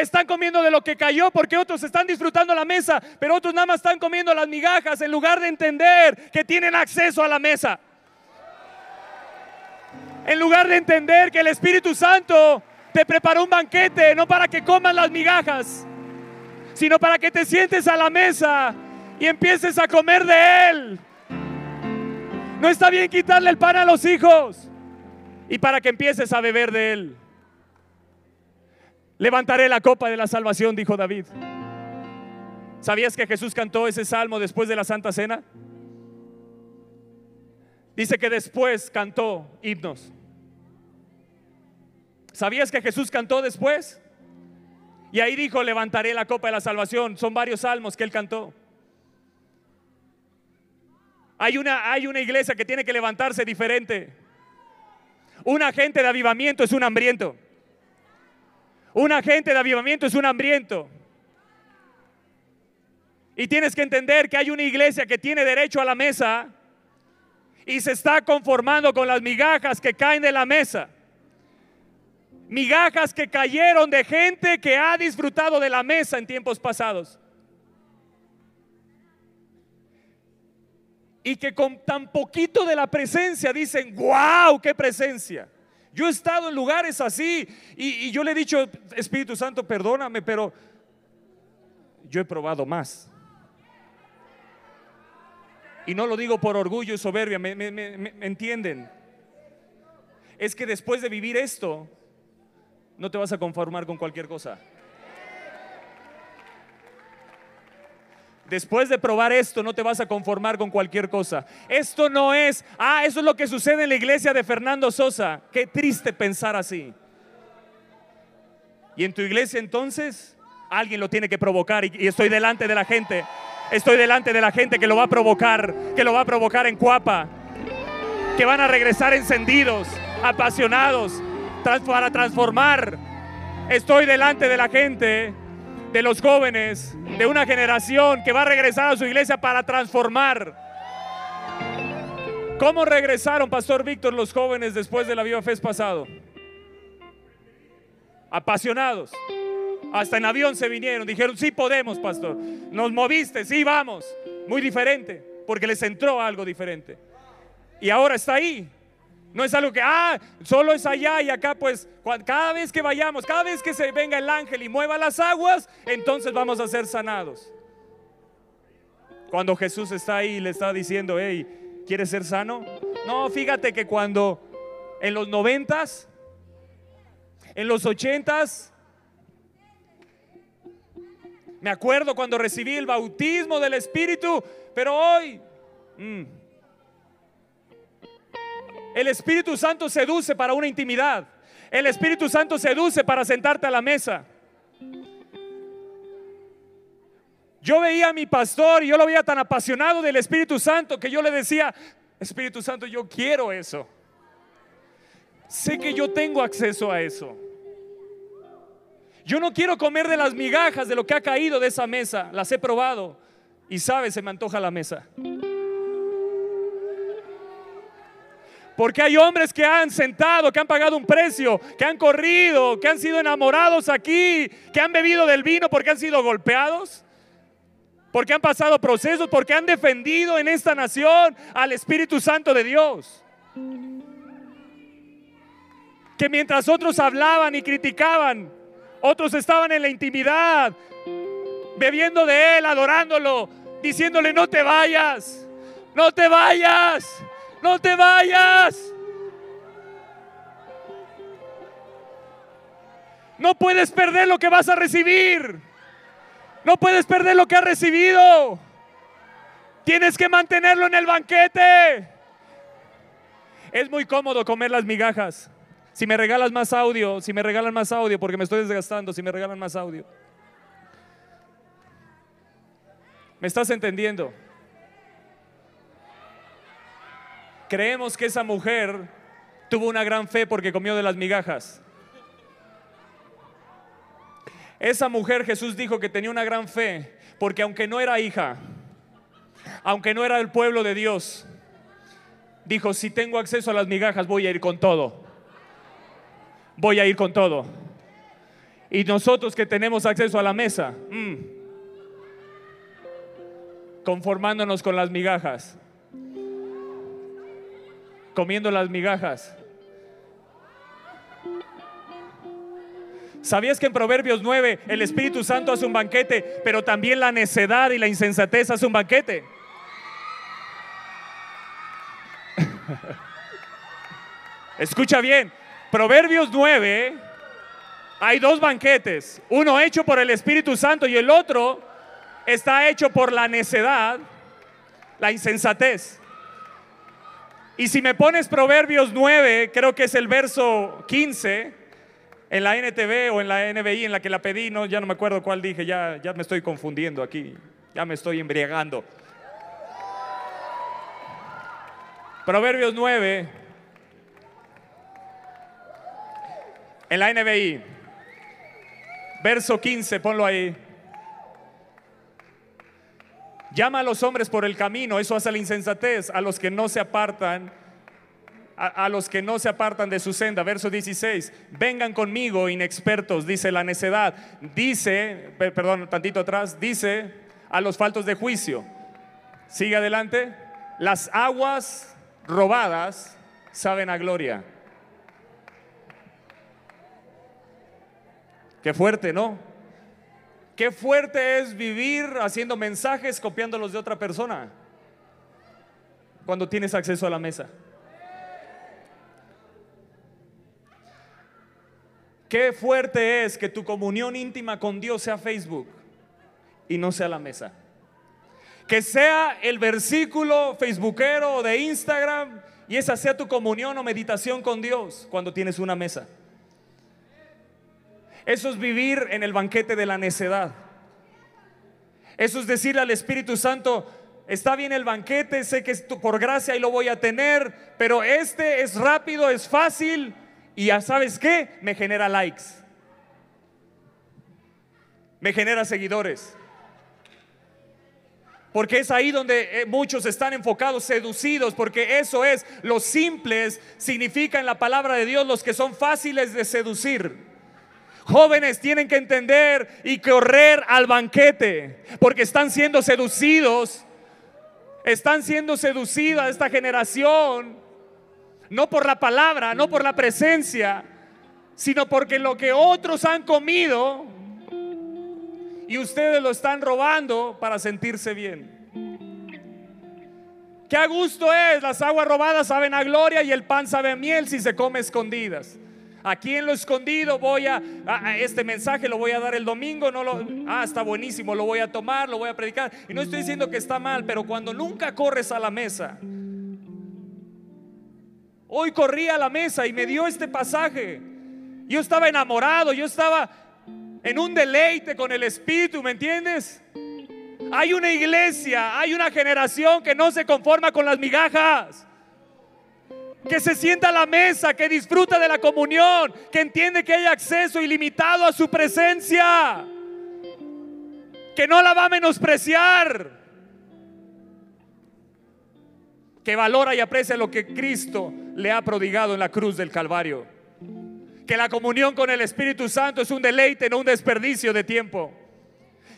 Están comiendo de lo que cayó porque otros están disfrutando la mesa, pero otros nada más están comiendo las migajas en lugar de entender que tienen acceso a la mesa. En lugar de entender que el Espíritu Santo te preparó un banquete, no para que coman las migajas, sino para que te sientes a la mesa y empieces a comer de Él. No está bien quitarle el pan a los hijos y para que empieces a beber de Él. Levantaré la copa de la salvación, dijo David. ¿Sabías que Jesús cantó ese salmo después de la Santa Cena? Dice que después cantó himnos. ¿Sabías que Jesús cantó después? Y ahí dijo, levantaré la copa de la salvación. Son varios salmos que él cantó. Hay una, hay una iglesia que tiene que levantarse diferente. Un agente de avivamiento es un hambriento. Un agente de avivamiento es un hambriento. Y tienes que entender que hay una iglesia que tiene derecho a la mesa y se está conformando con las migajas que caen de la mesa. Migajas que cayeron de gente que ha disfrutado de la mesa en tiempos pasados. Y que con tan poquito de la presencia dicen, wow, qué presencia. Yo he estado en lugares así y, yo le he dicho, Espíritu Santo, perdóname, pero yo he probado más. Y no lo digo por orgullo y soberbia, ¿me, entienden? Es que después de vivir esto, no te vas a conformar con cualquier cosa. Después de probar esto, no te vas a conformar con cualquier cosa. Esto no es, ah, eso es lo que sucede en la iglesia de Fernando Sosa. Qué triste pensar así. Y en tu iglesia entonces, alguien lo tiene que provocar y, estoy delante de la gente. Estoy delante de la gente que lo va a provocar, que lo va a provocar en Cuapa, que van a regresar encendidos, apasionados, para transformar. Estoy delante de la gente de los jóvenes, de una generación que va a regresar a su iglesia para transformar. ¿Cómo regresaron, Pastor Víctor, los jóvenes después de la Viva Fest pasado? Apasionados. Hasta en avión se vinieron, dijeron, sí podemos, pastor. Nos moviste, sí vamos. Muy diferente, porque les entró algo diferente. Y ahora está ahí, no es algo que, ah, solo es allá y acá, pues cada vez que vayamos, cada vez que se venga el ángel y mueva las aguas, entonces vamos a ser sanados. Cuando Jesús está ahí y le está diciendo, hey, ¿quieres ser sano? No, fíjate que cuando en los noventas, en los ochentas, me acuerdo cuando recibí el bautismo del Espíritu, pero hoy Mm. El Espíritu Santo seduce para una intimidad. El Espíritu Santo seduce para sentarte a la mesa. Yo veía a mi pastor y yo lo veía tan apasionado del Espíritu Santo que yo le decía, Espíritu Santo, yo quiero eso. Sé que yo tengo acceso a eso. Yo no quiero comer de las migajas de lo que ha caído de esa mesa. Las he probado y sabe, se me antoja la mesa. Porque hay hombres que han sentado, que han pagado un precio, que han corrido, que han sido enamorados aquí, que han bebido del vino porque han sido golpeados, porque han pasado procesos, porque han defendido en esta nación al Espíritu Santo de Dios. Que mientras otros hablaban y criticaban, otros estaban en la intimidad, bebiendo de Él, adorándolo, diciéndole, no te vayas, no te vayas no te vayas. No puedes perder lo que vas a recibir. No puedes perder lo que has recibido. Tienes que mantenerlo en el banquete. Es muy cómodo comer las migajas. Si me regalas más audio, si me regalan más audio, porque me estoy desgastando, si me regalan más audio. ¿Me estás entendiendo? Creemos que esa mujer tuvo una gran fe porque comió de las migajas. Esa mujer Jesús dijo que tenía una gran fe porque aunque no era hija, aunque no era del pueblo de Dios, dijo, si tengo acceso a las migajas voy a ir con todo. Voy a ir con todo. Y nosotros que tenemos acceso a la mesa, mm, conformándonos con las migajas, comiendo las migajas. ¿Sabías que en Proverbios 9 el Espíritu Santo hace un banquete, pero también la necedad y la insensatez hace un banquete? Escucha bien, Proverbios 9 hay dos banquetes, uno hecho por el Espíritu Santo y el otro está hecho por la necedad, la insensatez. Y si me pones Proverbios 9, creo que es el verso 15, en la NTV o en la NBI en la que la pedí, no, ya no me acuerdo cuál dije, ya, ya me estoy confundiendo aquí, ya me estoy embriagando. Proverbios 9, en la NBI, verso 15, ponlo ahí. Llama a los hombres por el camino, eso hace la insensatez, a los que no se apartan, a, los que no se apartan de su senda. Verso 16, vengan conmigo inexpertos, dice la necedad. Dice, perdón, tantito atrás, dice a los faltos de juicio. Sigue adelante, las aguas robadas saben a gloria. Qué fuerte, ¿no? Qué fuerte es vivir haciendo mensajes copiándolos de otra persona cuando tienes acceso a la mesa. Qué fuerte es que tu comunión íntima con Dios sea Facebook y no sea la mesa. Que sea el versículo facebookero o de Instagram y esa sea tu comunión o meditación con Dios cuando tienes una mesa. Eso es vivir en el banquete de la necedad. Eso es decirle al Espíritu Santo, está bien el banquete, sé que por gracia y lo voy a tener, pero este es rápido, es fácil y ya sabes qué, me genera likes. Me genera seguidores. Porque es ahí donde eh, muchos están enfocados, seducidos, porque eso es, los simples significa en la palabra de Dios los que son fáciles de seducir. Jóvenes tienen que entender y correr al banquete porque están siendo seducidos. Están siendo seducidas esta generación, no por la palabra, no por la presencia, sino porque lo que otros han comido y ustedes lo están robando para sentirse bien. Qué a gusto es, las aguas robadas saben a gloria y el pan sabe a miel si se come escondidas. Aquí en lo escondido voy a, este mensaje lo voy a dar el domingo, no lo, ah, está buenísimo, lo voy a tomar, lo voy a predicar. Y no estoy diciendo que está mal, pero cuando nunca corres a la mesa. Hoy corrí a la mesa y me dio este pasaje. Yo estaba enamorado, yo estaba en un deleite con el Espíritu, ¿me entiendes? Hay una iglesia, hay una generación que no se conforma con las migajas que se sienta a la mesa, que disfruta de la comunión, que entiende que hay acceso ilimitado a su presencia, que no la va a menospreciar, que valora y aprecia lo que Cristo le ha prodigado en la cruz del Calvario, que la comunión con el Espíritu Santo es un deleite, no un desperdicio de tiempo,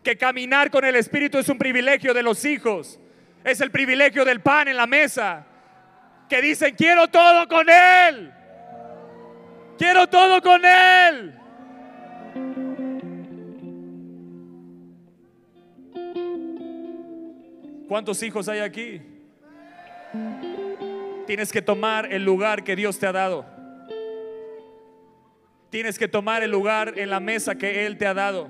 que caminar con el Espíritu es un privilegio de los hijos, es el privilegio del pan en la mesa que dicen, quiero todo con Él. Quiero todo con Él. ¿Cuántos hijos hay aquí? Tienes que tomar el lugar que Dios te ha dado. Tienes que tomar el lugar en la mesa que Él te ha dado.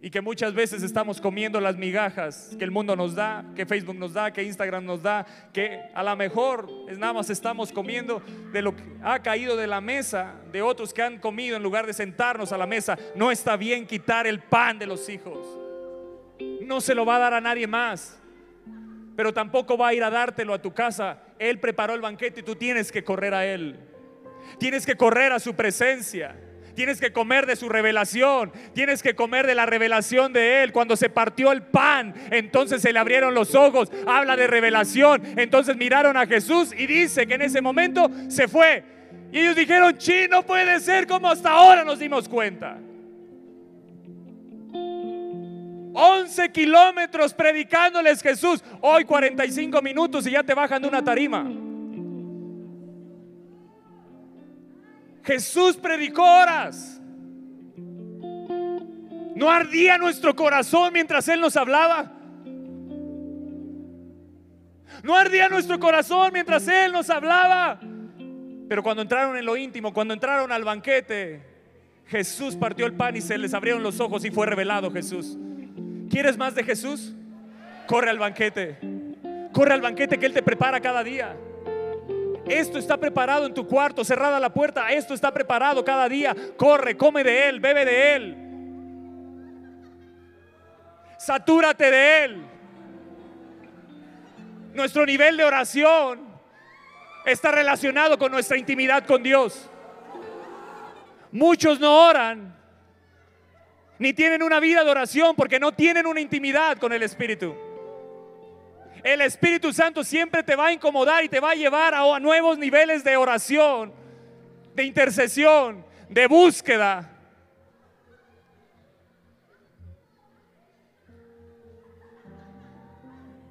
Y que muchas veces estamos comiendo las migajas que el mundo nos da, que Facebook nos da, que Instagram nos da, que a lo mejor nada más estamos comiendo de lo que ha caído de la mesa de otros que han comido en lugar de sentarnos a la mesa. No está bien quitar el pan de los hijos. No se lo va a dar a nadie más. Pero tampoco va a ir a dártelo a tu casa. Él preparó el banquete y tú tienes que correr a Él. Tienes que correr a su presencia. Tienes que comer de su revelación. Tienes que comer de la revelación de Él. Cuando se partió el pan, entonces se le abrieron los ojos. Habla de revelación. Entonces miraron a Jesús y dice que en ese momento se fue. Y ellos dijeron, sí, no puede ser como hasta ahora nos dimos cuenta. 11 kilómetros predicándoles Jesús. Hoy 45 minutos y ya te bajan de una tarima. Jesús predicó horas. ¿No ardía nuestro corazón mientras Él nos hablaba? ¿No ardía nuestro corazón mientras Él nos hablaba? Pero cuando entraron en lo íntimo, cuando entraron al banquete, Jesús partió el pan y se les abrieron los ojos y fue revelado Jesús. ¿Quieres más de Jesús? Corre al banquete. Corre al banquete que Él te prepara cada día. Esto está preparado en tu cuarto, cerrada la puerta. Esto está preparado cada día. Corre, come de Él, bebe de Él. Satúrate de Él. Nuestro nivel de oración está relacionado con nuestra intimidad con Dios. Muchos no oran ni tienen una vida de oración porque no tienen una intimidad con el Espíritu. El Espíritu Santo siempre te va a incomodar y te va a llevar a, nuevos niveles de oración, de intercesión, de búsqueda.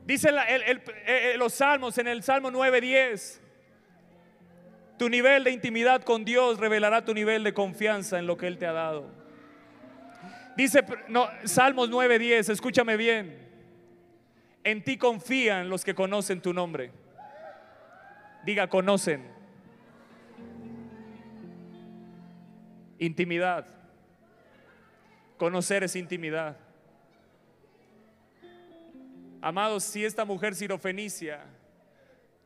Dice el- eh, los salmos en el Salmo 9:10. Tu nivel de intimidad con Dios revelará tu nivel de confianza en lo que Él te ha dado. Dice no, Salmos 9:10, escúchame bien. En ti confían los que conocen tu nombre. Diga, conocen. Intimidad. Conocer es intimidad. Amados, si esta mujer sirofenicia,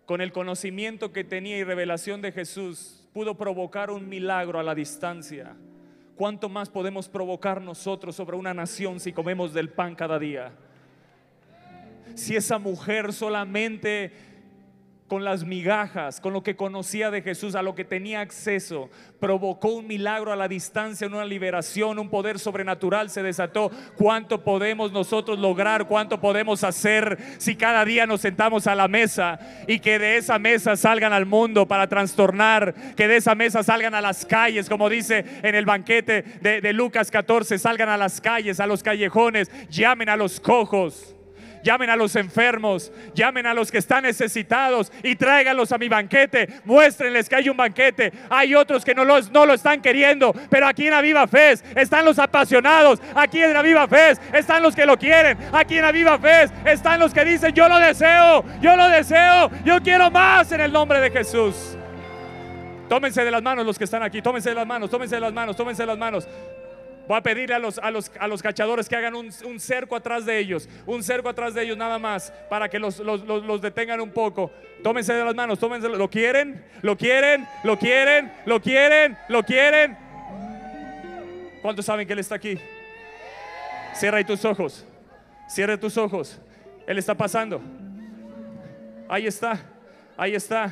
con el conocimiento que tenía y revelación de Jesús, pudo provocar un milagro a la distancia, ¿cuánto más podemos provocar nosotros sobre una nación si comemos del pan cada día? Si esa mujer solamente con las migajas, con lo que conocía de Jesús, a lo que tenía acceso, provocó un milagro a la distancia, una liberación, un poder sobrenatural se desató. ¿Cuánto podemos nosotros lograr? ¿Cuánto podemos hacer si cada día nos sentamos a la mesa y que de esa mesa salgan al mundo para trastornar, que de esa mesa salgan a las calles, como dice en el banquete de, de Lucas 14, salgan a las calles, a los callejones, llamen a los cojos llamen a los enfermos, llamen a los que están necesitados y tráiganlos a mi banquete. Muéstrenles que hay un banquete. Hay otros que no, los, no lo están queriendo, pero aquí en Aviva Fe están los apasionados. Aquí en Aviva Fe están los que lo quieren. Aquí en Aviva Fe están los que dicen, yo lo deseo, yo lo deseo, yo quiero más en el nombre de Jesús. Tómense de las manos los que están aquí. Tómense de las manos, tómense de las manos, tómense de las manos. Voy a pedirle a los, a los, a los cachadores que hagan un, cerco atrás de ellos, un cerco atrás de ellos nada más, para que los, los, los- detengan un poco. Tómense de las manos, tómense. ¿Lo quieren? ¿Lo quieren? ¿Lo quieren? ¿Lo quieren? ¿Lo quieren? ¿Cuántos saben que Él está aquí? Cierra tus ojos. Cierra tus ojos. Él está pasando. Ahí está. Ahí está.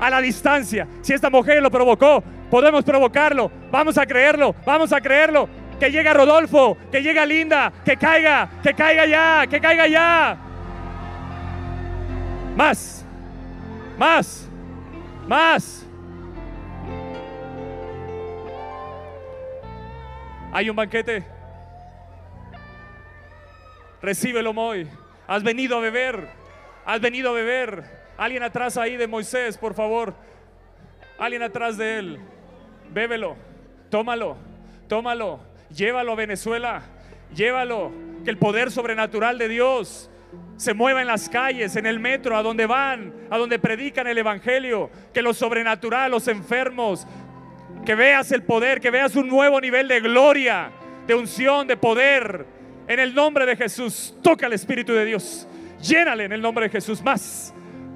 a la distancia. Si esta mujer lo provocó, podemos provocarlo. Vamos a creerlo, vamos a creerlo. Que llegue a Rodolfo, que llegue a Linda, que caiga, que caiga ya, que caiga ya. Más, más, más. Hay un banquete. Recíbelo, Moy. Has venido a beber. Has venido a beber. Alguien atrás ahí de Moisés, por favor. Alguien atrás de él. Bébelo. Tómalo. Tómalo. Llévalo a Venezuela. Llévalo. Que el poder sobrenatural de Dios se mueva en las calles, en el metro, a donde van, a donde predican el Evangelio. Que lo sobrenatural, los enfermos, que veas el poder, que veas un nuevo nivel de gloria, de unción, de poder. En el nombre de Jesús, toca el Espíritu de Dios. Llénale en el nombre de Jesús. Más,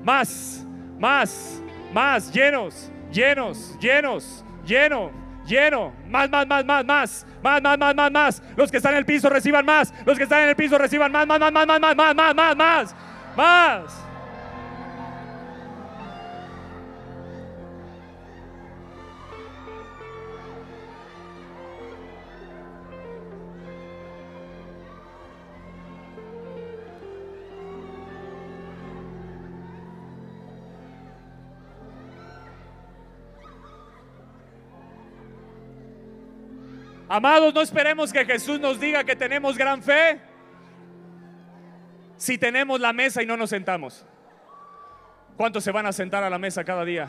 más, más, más. Llenos, llenos, llenos, lleno, lleno. Más, más, más, más, más. Más, más, más, más, más. Los que están en el piso reciban más. Los que están en el piso reciban más, más, más, más, más, más, más, más, más, más. Amados, no esperemos que Jesús nos diga que tenemos gran fe si tenemos la mesa y no nos sentamos. ¿Cuántos se van a sentar a la mesa cada día?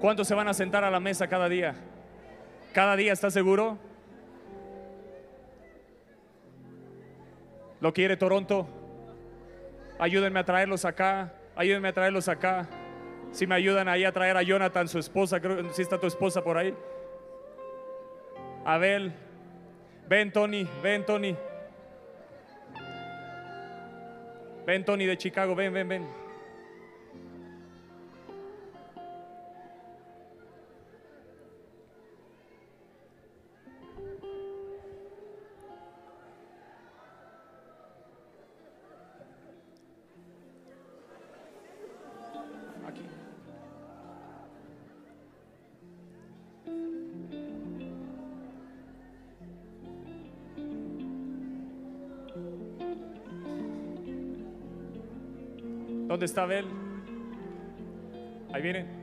¿Cuántos se van a sentar a la mesa cada día? ¿Cada día está seguro? ¿Lo quiere Toronto? Ayúdenme a traerlos acá. Ayúdenme a traerlos acá. Si me ayudan ahí a traer a Jonathan, su esposa, creo que sí está tu esposa por ahí. Abel, ven Tony, ven Tony. Ven Tony de Chicago, ven, ven, ven. ¿Dónde está Abel? Ahí viene.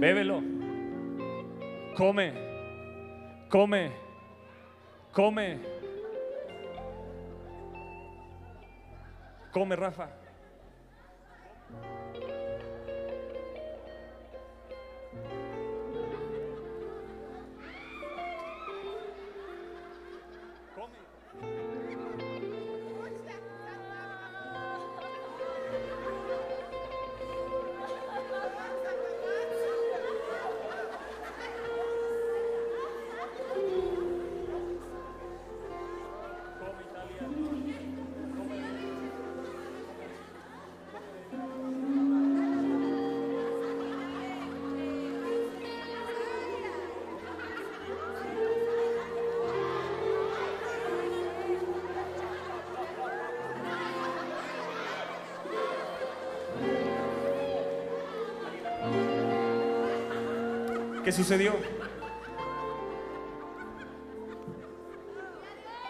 Bébelo. Come. Come. Come. Come, Rafa. ¿Qué sucedió?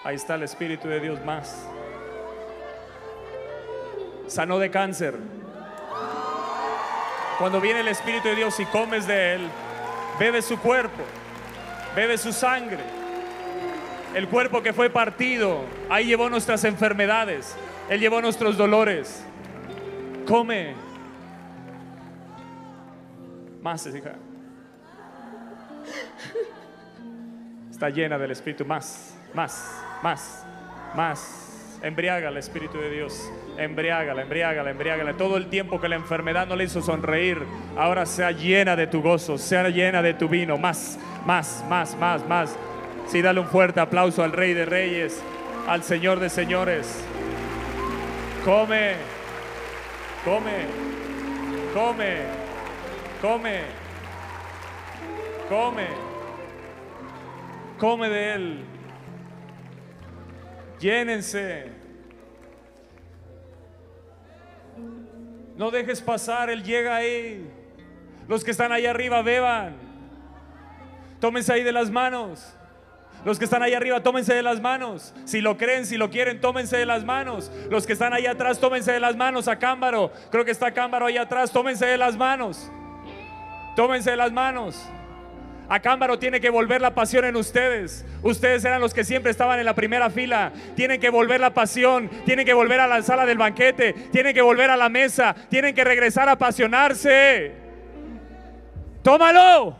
Ahí está el Espíritu de Dios más. Sanó de cáncer. Cuando viene el Espíritu de Dios y comes de Él, bebe su cuerpo, bebe su sangre. El cuerpo que fue partido, ahí llevó nuestras enfermedades, Él llevó nuestros dolores. Come. Más, hija. Está llena del Espíritu. Más, más, más, más. Embriaga el Espíritu de Dios. Embriágala, embriágala, embriágala. Todo el tiempo que la enfermedad no le hizo sonreír, ahora sea llena de tu gozo, sea llena de tu vino. Más, más, más, más, más. Sí, dale un fuerte aplauso al Rey de Reyes, al Señor de Señores. Come, come, come, come, come, come de Él. Llénense. No dejes pasar, Él llega ahí. Los que están ahí arriba, beban. Tómense ahí de las manos. Los que están ahí arriba, tómense de las manos. Si lo creen, si lo quieren, tómense de las manos. Los que están ahí atrás, tómense de las manos. A Cámbaro, creo que está Cámbaro ahí atrás, tómense de las manos. Tómense de las manos. A Cámbaro tiene que volver la pasión en ustedes. Ustedes eran los que siempre estaban en la primera fila. Tienen que volver la pasión. Tienen que volver a la sala del banquete. Tienen que volver a la mesa. Tienen que regresar a apasionarse. Tómalo.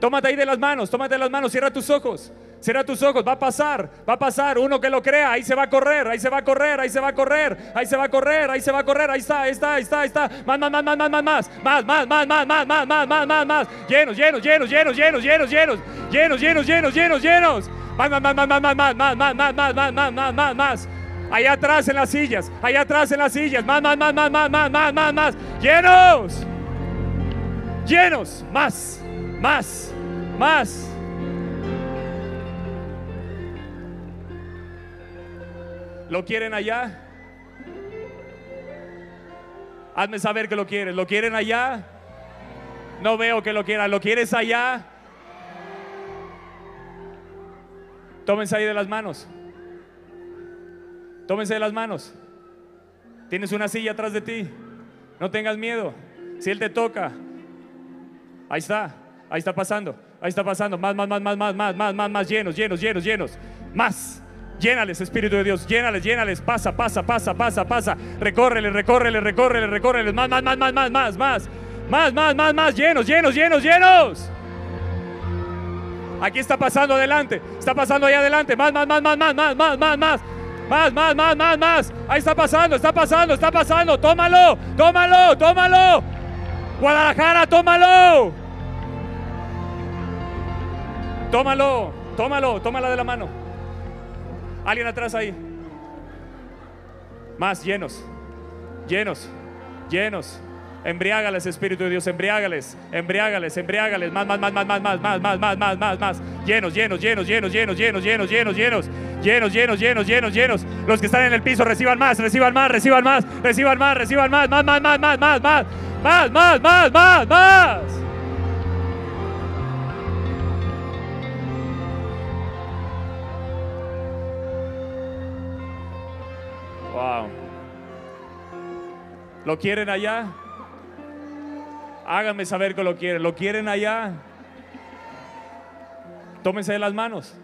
Tómate ahí de las manos. Tómate de las manos. Cierra tus ojos. Cierra tus ojos, va a pasar, va a pasar. Uno que lo crea, ahí se va a correr, ahí se va a correr, ahí se va a correr, ahí se va a correr, ahí se va a correr, ahí está, ahí está, ahí está, ahí está. Más, más, más, más, más, más, más, más, más, más, más, más, más, más, más, más, más. Llenos, llenos, llenos, llenos, llenos, llenos, llenos, llenos, llenos, llenos, llenos, llenos. Más, más, más, más, más, más, más, más, más, más, más, más, más, más, más, más. Allá atrás en las sillas, allá atrás en las sillas, más, más, más, más, más, más, más, más, más. Llenos. Llenos, más, más, más. ¿Lo quieren allá? Hazme saber que lo quieres. ¿Lo quieren allá? No veo que lo quieran. ¿Lo quieres allá? Tómense ahí de las manos. Tómense de las manos. Tienes una silla atrás de ti. No tengas miedo. Si Él te toca, ahí está. Ahí está pasando. Ahí está pasando. Más, más, más, más, más, más, más, más, más. Llenos, llenos, llenos, llenos. Más. Llénales, Espíritu de Dios, llénales, llénales, pasa, pasa, pasa, pasa, pasa, recórrele, recórrele, recórrele, recórrele, más, más, más, más, más, más, más, más, más, más, más, llenos, llenos, llenos, llenos. Aquí está pasando adelante, está pasando ahí adelante, más, más, más, más, más, más, más, más, más. Más, más, más, más, más. Ahí está pasando, está pasando, está pasando. Tómalo, tómalo, tómalo. Guadalajara, tómalo. Tómalo, tómalo, tómala de la mano. Alguien atrás ahí. Más llenos, llenos, llenos. Embriágales, Espíritu de Dios, embriágales, embriágales, embriágales. Más, más, más, más, más, más, más, más, más, más, más, más. Llenos, llenos, llenos, llenos, llenos, llenos, llenos, llenos, llenos, llenos, llenos, llenos, llenos, llenos. Los que están en el piso reciban más, reciban más, reciban más, reciban más, reciban más, más, más, más, más, más, más, más, más, más, más, más. Wow. ¿Lo quieren allá? Háganme saber que lo quieren. ¿Lo quieren allá? Tómense de las manos.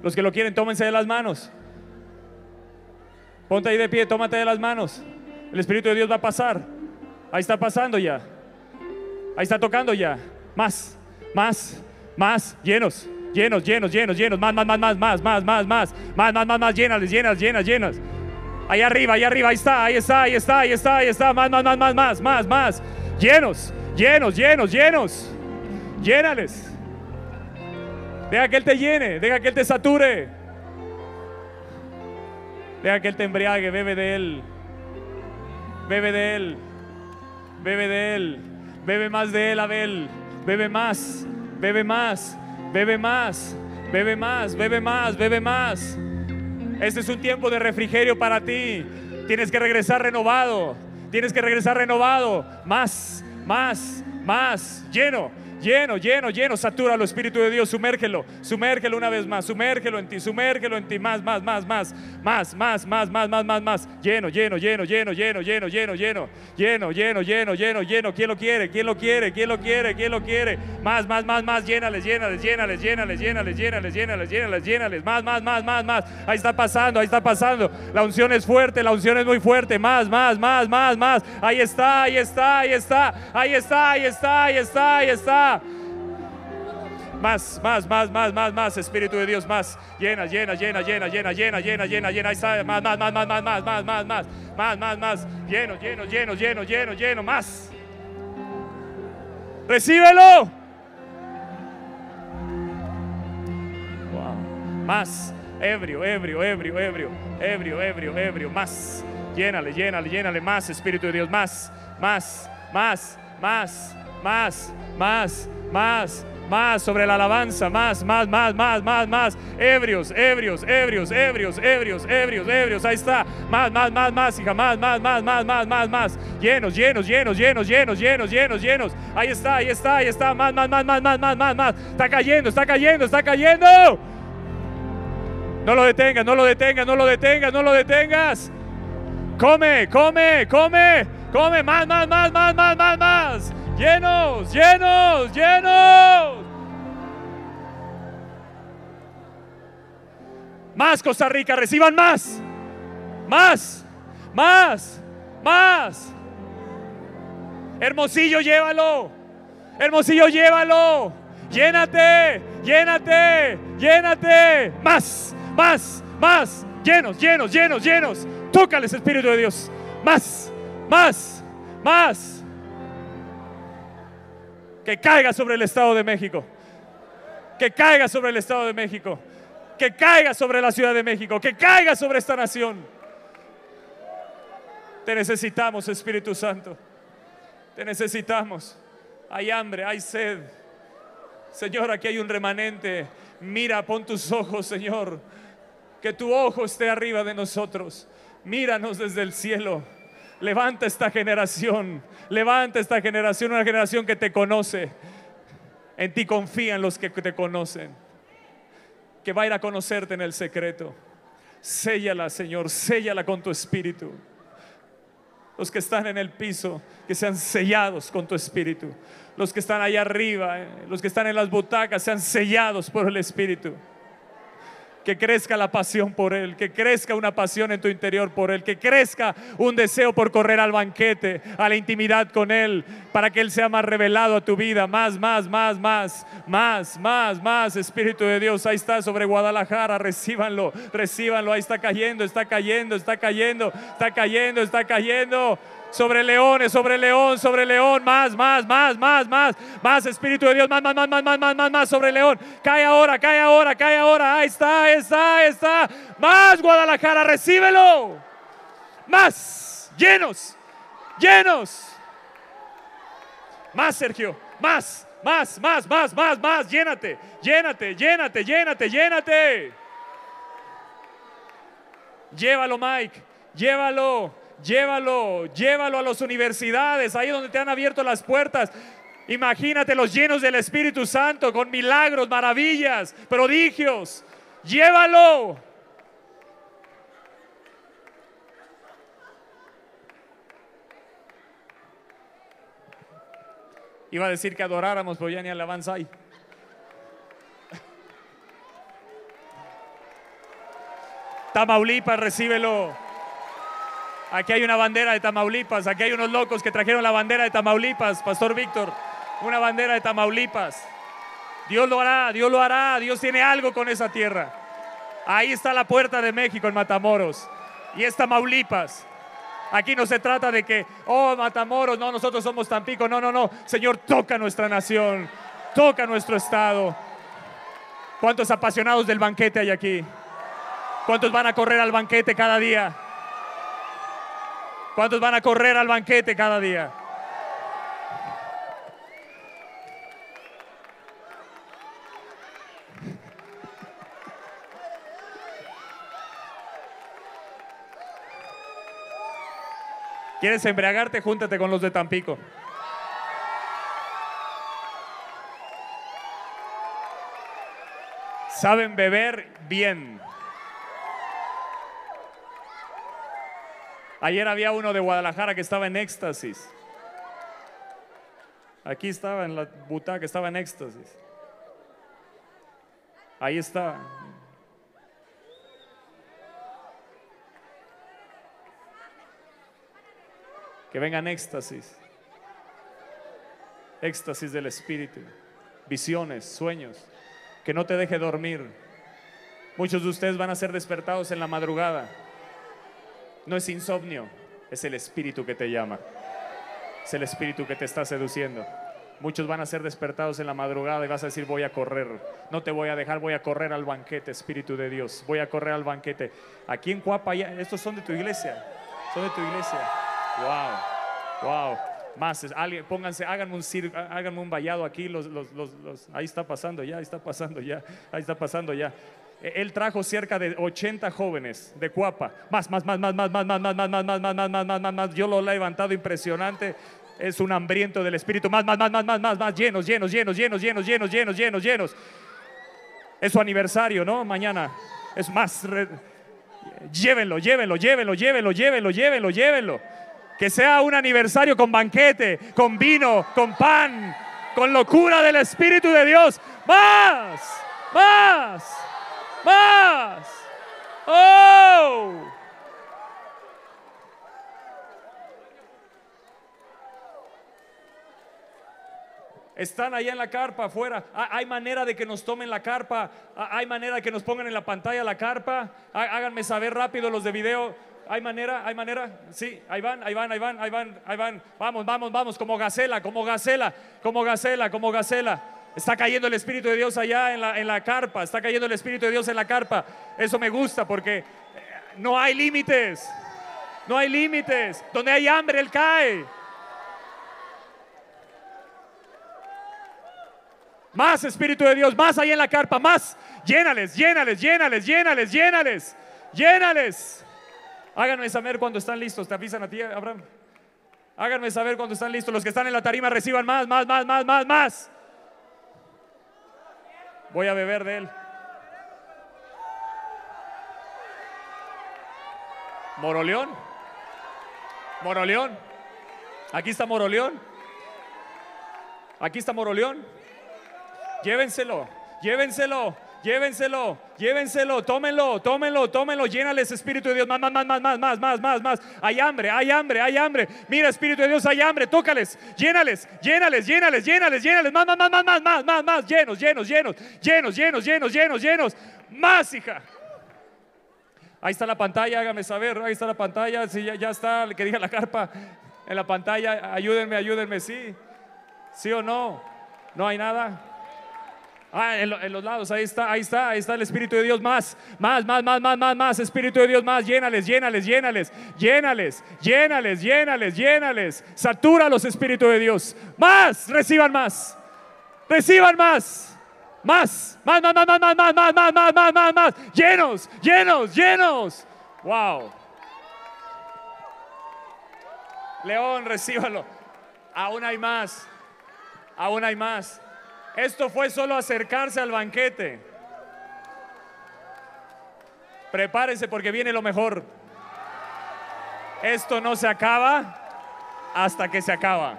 Los que lo quieren, tómense de las manos. Ponte ahí de pie, tómate de las manos. El Espíritu de Dios va a pasar. Ahí está pasando ya. Ahí está tocando ya. Más, más, más, llenos, llenos, llenos, llenos, llenos. Más, más, más, más, más, más, más, más, más, más, más, más, llenas, llenas, llenas, llenas. Ahí arriba, ahí arriba, ahí está, ahí está, ahí está, ahí está, ahí está. Más, más, más, más, más, más, más. Llenos, llenos, llenos, llenos. Llénales. Deja que Él te llene, deja que Él te sature. Deja que Él te embriague, bebe de Él. Bebe de Él. Bebe de Él. Bebe más de Él, Abel. Bebe más. Bebe más. Bebe más. Bebe más. Bebe más. Bebe más. Este es un tiempo de refrigerio para ti. Tienes que regresar renovado. Tienes que regresar renovado. Más. Más. Más. Lleno lleno, lleno, lleno, satúralo, Espíritu de Dios, sumérgelo, sumérgelo una vez más, sumérgelo en ti, sumérgelo en ti, más, más, más, más, más, más, más, más, más, más, más, lleno, lleno, lleno, lleno, lleno, lleno, lleno, lleno, lleno, lleno, lleno, lleno, lleno, ¿quién lo quiere? ¿Quién lo quiere? ¿Quién lo quiere? ¿Quién lo quiere? Más, más, más, más, llénales, llénales, llénales, llénales, llénales, llénales, llénales, llénales, llénales, más, más, más, más, más, ahí está pasando, ahí está pasando, la unción es fuerte, la unción es muy fuerte, más, más, más, más, más, ahí está, ahí está, ahí está, ahí está, ahí está, ahí está, ahí está. Más, más, más, más, más, más, Espíritu de Dios, más. Llena, llena, llena, llena, llena, llena, llena, llena, llena. Ahí está, más, más, más, más, más, más, más, más, más, más, más, más. Lleno, lleno, lleno, lleno, lleno, lleno, más. Recíbelo. Wow. Más. Ebrio, ebrio, ebrio, ebrio, ebrio, ebrio, ebrio, más. Llénale, llénale, llénale, más, Espíritu de Dios, más, más, más, más, más, más, más, más sobre la alabanza, más, más, más, más, más, más. Ebrios, ebrios, ebrios, ebrios, ebrios, ebrios, ebrios. Ahí está. Más, más, más, más, hija. Más, más, más, más, más, más, más. Llenos, llenos, llenos, llenos, llenos, llenos, llenos, llenos. Ahí está, ahí está, ahí está. Más, más, más, más, más, más, más, más. Está cayendo, está cayendo, está cayendo. No lo detengas, no lo detengas, no lo detengas, no lo detengas. Come, come, come, come. Más, más, más, más, más, más, más llenos, llenos, llenos. Más Costa Rica, reciban más, más, más, más. Hermosillo, llévalo. Hermosillo, llévalo. Llénate, llénate, llénate. Más, más, más. Llenos, llenos, llenos, llenos. Tócales, Espíritu de Dios. Más, más, más que caiga sobre el Estado de México, que caiga sobre el Estado de México, que caiga sobre la Ciudad de México, que caiga sobre esta nación. Te necesitamos, Espíritu Santo. Te necesitamos. Hay hambre, hay sed. Señor, aquí hay un remanente. Mira, pon tus ojos, Señor. Que tu ojo esté arriba de nosotros. Míranos desde el cielo. Levanta esta generación. Levanta esta generación, una generación que te conoce. En ti confían los que te conocen. Que va a ir a conocerte en el secreto. Séllala, Señor, séllala con tu espíritu. Los que están en el piso, que sean sellados con tu espíritu. Los que están allá arriba, eh, los que están en las butacas, sean sellados por el espíritu que crezca la pasión por Él, que crezca una pasión en tu interior por Él, que crezca un deseo por correr al banquete, a la intimidad con Él, para que Él sea más revelado a tu vida, más, más, más, más, más, más, más, Espíritu de Dios, ahí está sobre Guadalajara, recíbanlo, recíbanlo, ahí está cayendo, está cayendo, está cayendo, está cayendo, está cayendo sobre leones, sobre león, sobre león, más, más, más, más, más, más, Espíritu de Dios, más, más, más, más, más, más, más, más, sobre león. Cae ahora, cae ahora, cae ahora. Ahí está, ahí está, ahí está. Más, Guadalajara, recíbelo. Más, llenos, llenos. Más, Sergio, más, más, más, más, más, más, llénate, llénate, llénate, llénate, llénate. Llévalo, Mike, llévalo. Llévalo, llévalo a las universidades, ahí donde te han abierto las puertas. Imagínate los llenos del Espíritu Santo con milagros, maravillas, prodigios. Llévalo. Iba a decir que adoráramos, pero ya ni alabanza. Tamaulipas, recíbelo. Aquí hay una bandera de Tamaulipas. Aquí hay unos locos que trajeron la bandera de Tamaulipas, Pastor Víctor. Una bandera de Tamaulipas. Dios lo hará, Dios lo hará. Dios tiene algo con esa tierra. Ahí está la puerta de México en Matamoros. Y es Tamaulipas. Aquí no se trata de que, oh, Matamoros, no, nosotros somos Tampico. No, no, no. Señor, toca nuestra nación. Toca nuestro estado. ¿Cuántos apasionados del banquete hay aquí? ¿Cuántos van a correr al banquete cada día? ¿Cuántos van a correr al banquete cada día? ¿Quieres embriagarte? Júntate con los de Tampico. Saben beber bien. Ayer había uno de Guadalajara que estaba en éxtasis. Aquí estaba en la butaca, estaba en éxtasis. Ahí está. Que vengan éxtasis. Éxtasis del Espíritu. Visiones, sueños. Que no te deje dormir. Muchos de ustedes van a ser despertados en la madrugada. No es insomnio, es el Espíritu que te llama. Es el Espíritu que te está seduciendo. Muchos van a ser despertados en la madrugada y vas a decir, voy a correr. No te voy a dejar, voy a correr al banquete, Espíritu de Dios. Voy a correr al banquete. Aquí en Cuapa, estos son de tu iglesia. Son de tu iglesia. Wow, wow. Más, alguien, pónganse, háganme un, háganme un vallado aquí. Los, los, los, ahí está pasando ya, ahí está pasando ya, ahí está pasando ya. Él trajo cerca de 80 jóvenes de Cuapa. Más, más, más, más, más, más, más, más, más, más, más, más, más, más, más, más, más. Yo lo he levantado impresionante. Es un hambriento del Espíritu. Más, más, más, más, más, más, más. Llenos, llenos, llenos, llenos, llenos, llenos, llenos, llenos, llenos. Es su aniversario, ¿no? Mañana. Es más. Llévenlo, llévenlo, llévenlo, llévenlo, llévenlo, llévenlo, llévenlo. Que sea un aniversario con banquete, con vino, con pan, con locura del Espíritu de Dios. Más, más más. ¡Oh! Están allá en la carpa afuera. Hay manera de que nos tomen la carpa. Hay manera de que nos pongan en la pantalla la carpa. Háganme saber rápido los de video. Hay manera, hay manera. Sí, ahí van, ahí van, ahí van, ahí van, ahí van. Vamos, vamos, vamos, como gacela, como gacela, como gacela, como gacela. Está cayendo el Espíritu de Dios allá en la, en la carpa. Está cayendo el Espíritu de Dios en la carpa. Eso me gusta porque eh, no hay límites. No hay límites. Donde hay hambre, Él cae. Más Espíritu de Dios, más ahí en la carpa, más. Llénales, llénales, llénales, llénales, llénales, llénales. Háganme saber cuando están listos. Te avisan a ti, Abraham. Háganme saber cuando están listos. Los que están en la tarima reciban más, más, más, más, más, más. Voy a beber de él. Moroleón. Moroleón. Aquí está Moroleón. Aquí está Moroleón. Llévenselo, llévenselo. Llévenselo, llévenselo, tómenlo, tómenlo, tómenlo, llénales Espíritu de Dios, más, más, más, más, más, más, más, más, más. Hay hambre, hay hambre, hay hambre. Mira, Espíritu de Dios, hay hambre, tócales, llénales, llénales, llénales, llénales, llénales, más, más, más, más, más, más, más, más, llenos, llenos, llenos, llenos, llenos, llenos, llenos, llenos. Más, hija. Ahí está la pantalla, hágame saber, ahí está la pantalla, si ya, ya está, que diga la carpa en la pantalla, ayúdenme, ayúdenme, sí, sí o no, no hay nada. Ah, en, los lados, ahí está, ahí está, ahí está el Espíritu de Dios. Más, más, más, más, más, más, más, Espíritu de Dios, más. Llénales, llénales, llénales, llénales, llénales, llénales, llénales. Satura los Espíritus de Dios. Más, reciban más. Reciban más. Más, más, más, más, más, más, más, más, más, más, más, más, más. Llenos, llenos, llenos. Wow. León, recíbalo. Aún hay más. Aún hay más. Esto fue solo acercarse al banquete. Prepárense porque viene lo mejor. Esto no se acaba hasta que se acaba.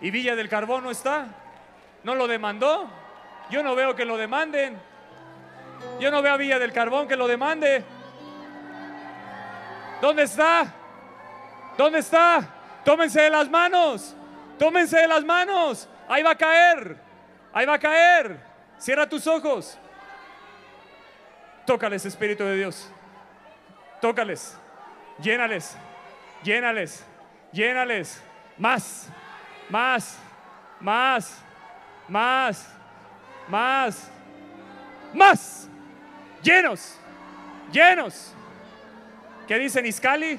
¿Y Villa del Carbón no está? ¿No lo demandó? Yo no veo que lo demanden. Yo no veo a Villa del Carbón que lo demande. ¿Dónde está? ¿Dónde está? Tómense de las manos. Tómense de las manos. Ahí va a caer. Ahí va a caer. Cierra tus ojos. Tócales, Espíritu de Dios. Tócales. Llénales. Llénales. Llénales. Más. Más. Más. Más. Más. Más. Llenos. Llenos. ¿Qué dicen Iscali?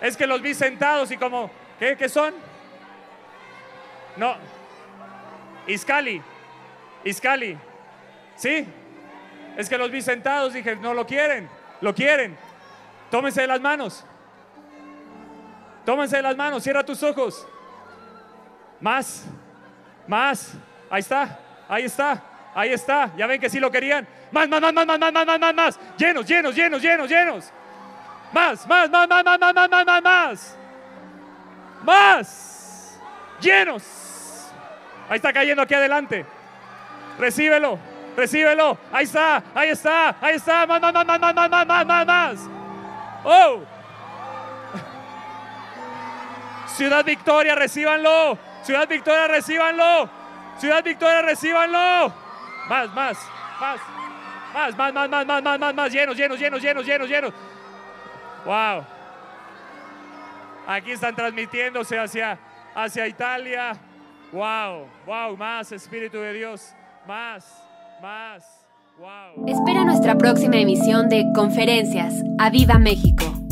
Es que los vi sentados y como, ¿qué, ¿Qué son? No. Iscali. Iscali. ¿Sí? Es que los vi sentados, dije, no lo quieren, lo quieren. Tómense de las manos. Tómense de las manos, cierra tus ojos. Más, más. Ahí está, ahí está, ahí está. Ya ven que sí lo querían. Más, más, más, más, más, más, más, más, más, más. Llenos, llenos, llenos, llenos, llenos. Más, más, más, más, más, más, más, más, más, más. Llenos. Ahí está cayendo aquí adelante. Recíbelo, recíbelo. Ahí está, ahí está, ahí está. Más, más, más, más, más, más, más, más, más. Oh. Ciudad Victoria, recíbanlo. Ciudad Victoria, recíbanlo. Ciudad Victoria, recíbanlo. Más, más, más. Más, más, más, más, más, más, más, más. Llenos, llenos, llenos, llenos, llenos, llenos. Wow. Aquí están transmitiéndose hacia, hacia Italia. Wow, wow, más Espíritu de Dios. Más, más. Wow. Espera nuestra próxima emisión de Conferencias. ¡A Viva México!